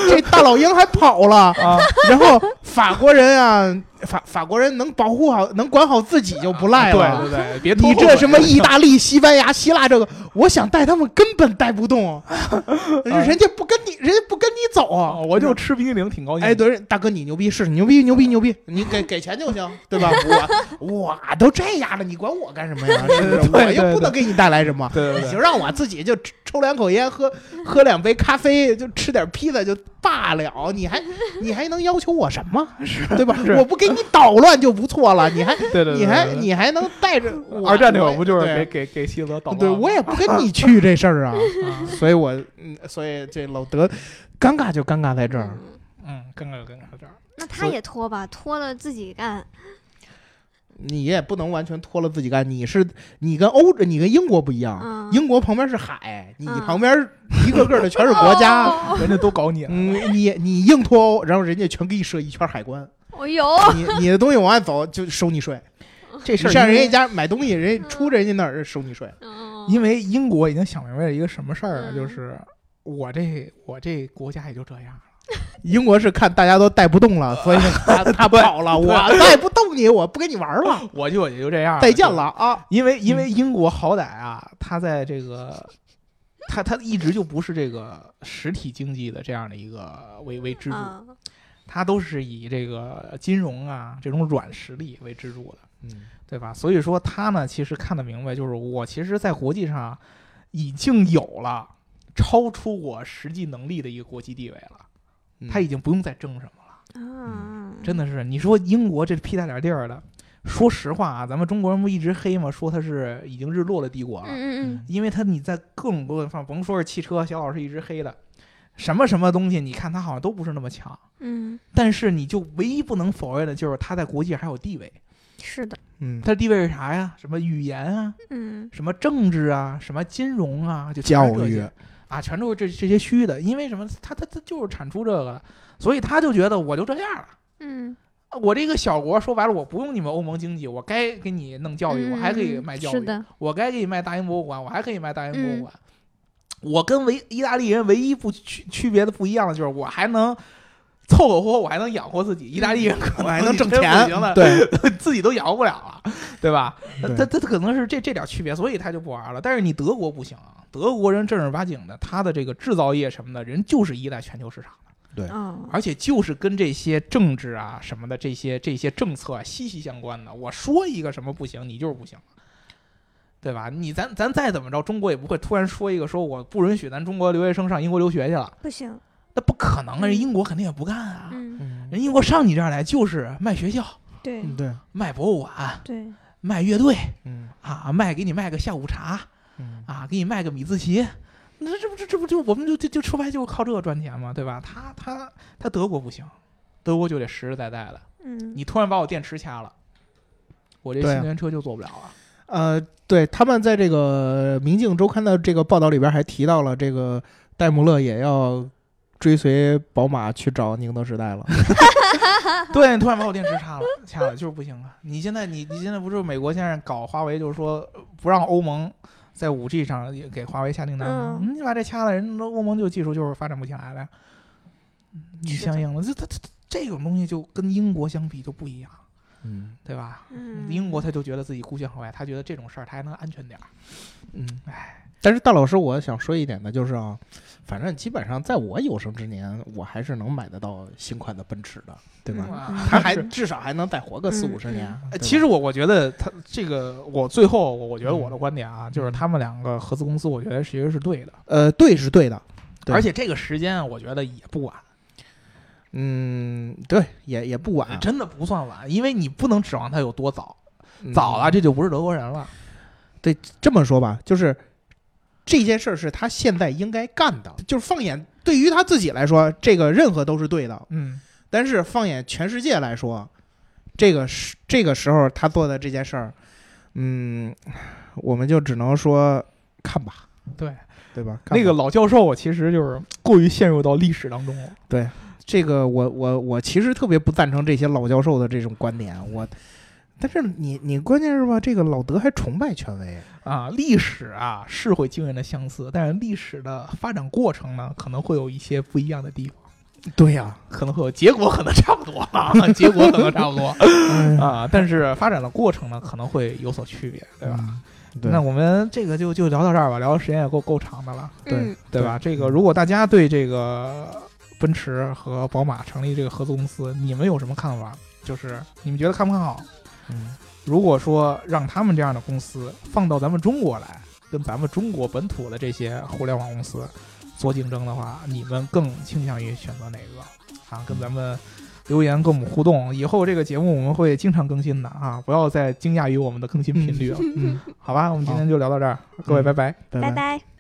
这大老鹰还跑了，啊，然后法国人啊，法法国人能保护好，能管好自己就不赖了。对对对，别你这什么意大利、西班牙、希腊这个，我想带他们根本带不动，人家不跟你，人家不跟你走啊哦，我就吃冰激凌挺高兴。哎，，对，大哥你牛逼是牛逼牛逼牛逼，你给给钱就行，对吧？我我都这样了，你管我干什么呀？是不是？我又不能给你带来什么，对对对你就让我自己就抽抽两口烟，喝喝两杯咖啡，就吃点披萨就罢了。你还你还能要求我什么？对吧？是我不给你捣乱就不错了，你还 对对对，你还你还能带着二战那会儿不就是给给给希特勒捣乱对，吗？我也不跟你去这事儿啊，啊所以我嗯，所以这老德尴尬就尴尬在这儿。嗯尴尬就尴尬在这儿，那他也拖吧，拖了自己干。你也不能完全脱了自己干，你是你跟欧你跟英国不一样，嗯英国旁边是海，你嗯旁边一个个的全是国家，哦人家都搞你了。嗯，你你硬脱欧，然后人家全给你设一圈海关，你你的东西往外走就收你税，这你上人家家买东西，人家出人家那儿收你税，嗯。因为英国已经想明白了一个什么事儿啊，嗯。就是我这我这国家也就这样了。英国是看大家都带不动了，所以他 他跑了，我带不动你，我不跟你玩了，我就也就这样，再见了啊！因为因为英国好歹啊，他在这个，他他一直就不是这个实体经济的这样的一个为为支柱，啊它都是以这个金融啊这种软实力为支柱的，嗯对吧？所以说他呢，其实看得明白，就是我其实在国际上已经有了超出我实际能力的一个国际地位了，嗯他已经不用再争什么了。啊，真的是，你说英国这屁大点地儿的，说实话啊，咱们中国人不一直黑吗？说他是已经日落的帝国了，嗯嗯因为他你在各种各方，甭说是汽车，小老师一直黑的，什么什么东西，你看他好像都不是那么强，嗯。但是你就唯一不能否认的就是他在国际上还有地位，嗯，是的，嗯，他的地位是啥呀？什么语言啊，嗯。什么政治啊，什么金融啊，就教育。啊，全都是这这些虚的。因为什么？他他他就是产出这个的，所以他就觉得我就这样了。嗯，我这个小国说白了，我不用你们欧盟经济，我该给你弄教育，我还可以嗯卖教育，我该给你卖大英博物馆，我还可以卖大英博嗯物馆。我跟唯意大利人唯一不区区别的不一样的就是，我还能凑合活，我还能养活自己。意大利人可能还能挣钱，，对，自己都养活不了了，对吧？那他他可能是这这点区别，所以他就不玩了。但是你德国不行啊，德国人正儿八经的，他的这个制造业什么的，人就是依赖全球市场的，对，而且就是跟这些政治啊什么的这些这些政策啊息息相关的。我说一个什么不行，你就是不行。对吧？你咱咱再怎么着，中国也不会突然说一个说我不允许咱中国留学生上英国留学去了，不行，那不可能啊！人英国肯定也不干啊！嗯，嗯人英国上你这儿来就是卖学校、对嗯对，卖博物馆、对，卖乐队，嗯啊，卖给你卖个下午茶嗯啊，给你卖个米字旗，那这不这这不就我们就就就说白就是靠这个赚钱嘛，对吧？他他他德国不行，德国就得实实在在的。嗯，你突然把我电池掐了，我这新能源车就做不了了。呃，对，他们在这个《明镜周刊》的这个报道里边还提到了，这个戴姆勒也要追随宝马去找宁德时代了。对，你突然把我电池插了，掐了就是不行了！你现在你你现在不是美国现在搞华为，就是说呃不让欧盟在五 G 上也给华为下订单吗？嗯你把这掐了，人家欧盟就技术就是发展不起来了呀。你相应了，这它它这种东西就跟英国相比就不一样，嗯。对吧？嗯，英国他就觉得自己孤悬海外，他觉得这种事儿他还能安全点儿。嗯，哎，但是大老师，我想说一点的就是啊，反正基本上在我有生之年，我还是能买得到新款的奔驰的，对吧？他还 至少还能再活个四嗯五十年其实我我觉得他这个，我最后我我觉得我的嗯观点啊，就是他们两个合资公司，我觉得其实是对的，呃，对是对的，对。而且这个时间我觉得也不晚。嗯，对，也也不晚，真的不算晚，因为你不能指望他有多早，嗯早了这就不是德国人了。对这么说吧，就是这件事儿是他现在应该干的，就是放眼对于他自己来说，这个任何都是对的。嗯，但是放眼全世界来说，这个时这个时候他做的这件事儿，嗯，我们就只能说看吧，对，对吧？看吧那个老教授其实就是过于陷入到历史当中了。这个我我我其实特别不赞成这些老教授的这种观点，我。但是你你关键是吧，这个老德还崇拜权威，啊，历史啊是会惊人的相似，但是历史的发展过程呢，可能会有一些不一样的地方，对呀、可能会有结果可能差不多啊，结果可能差不多 嗯啊，但是发展的过程呢，可能会有所区别，对吧？嗯对那我们这个就就聊到这儿吧，聊的时间也够够长的了。对嗯对吧？这个如果大家对这个奔驰和宝马成立这个合资公司，你们有什么看法？就是你们觉得看不看好？嗯如果说让他们这样的公司放到咱们中国来，跟咱们中国本土的这些互联网公司做竞争的话，你们更倾向于选择哪个？啊，跟咱们留言跟我们互动。以后这个节目我们会经常更新的啊，不要再惊讶于我们的更新频率了，嗯，好吧？我们今天就聊到这儿，各位拜。拜拜拜。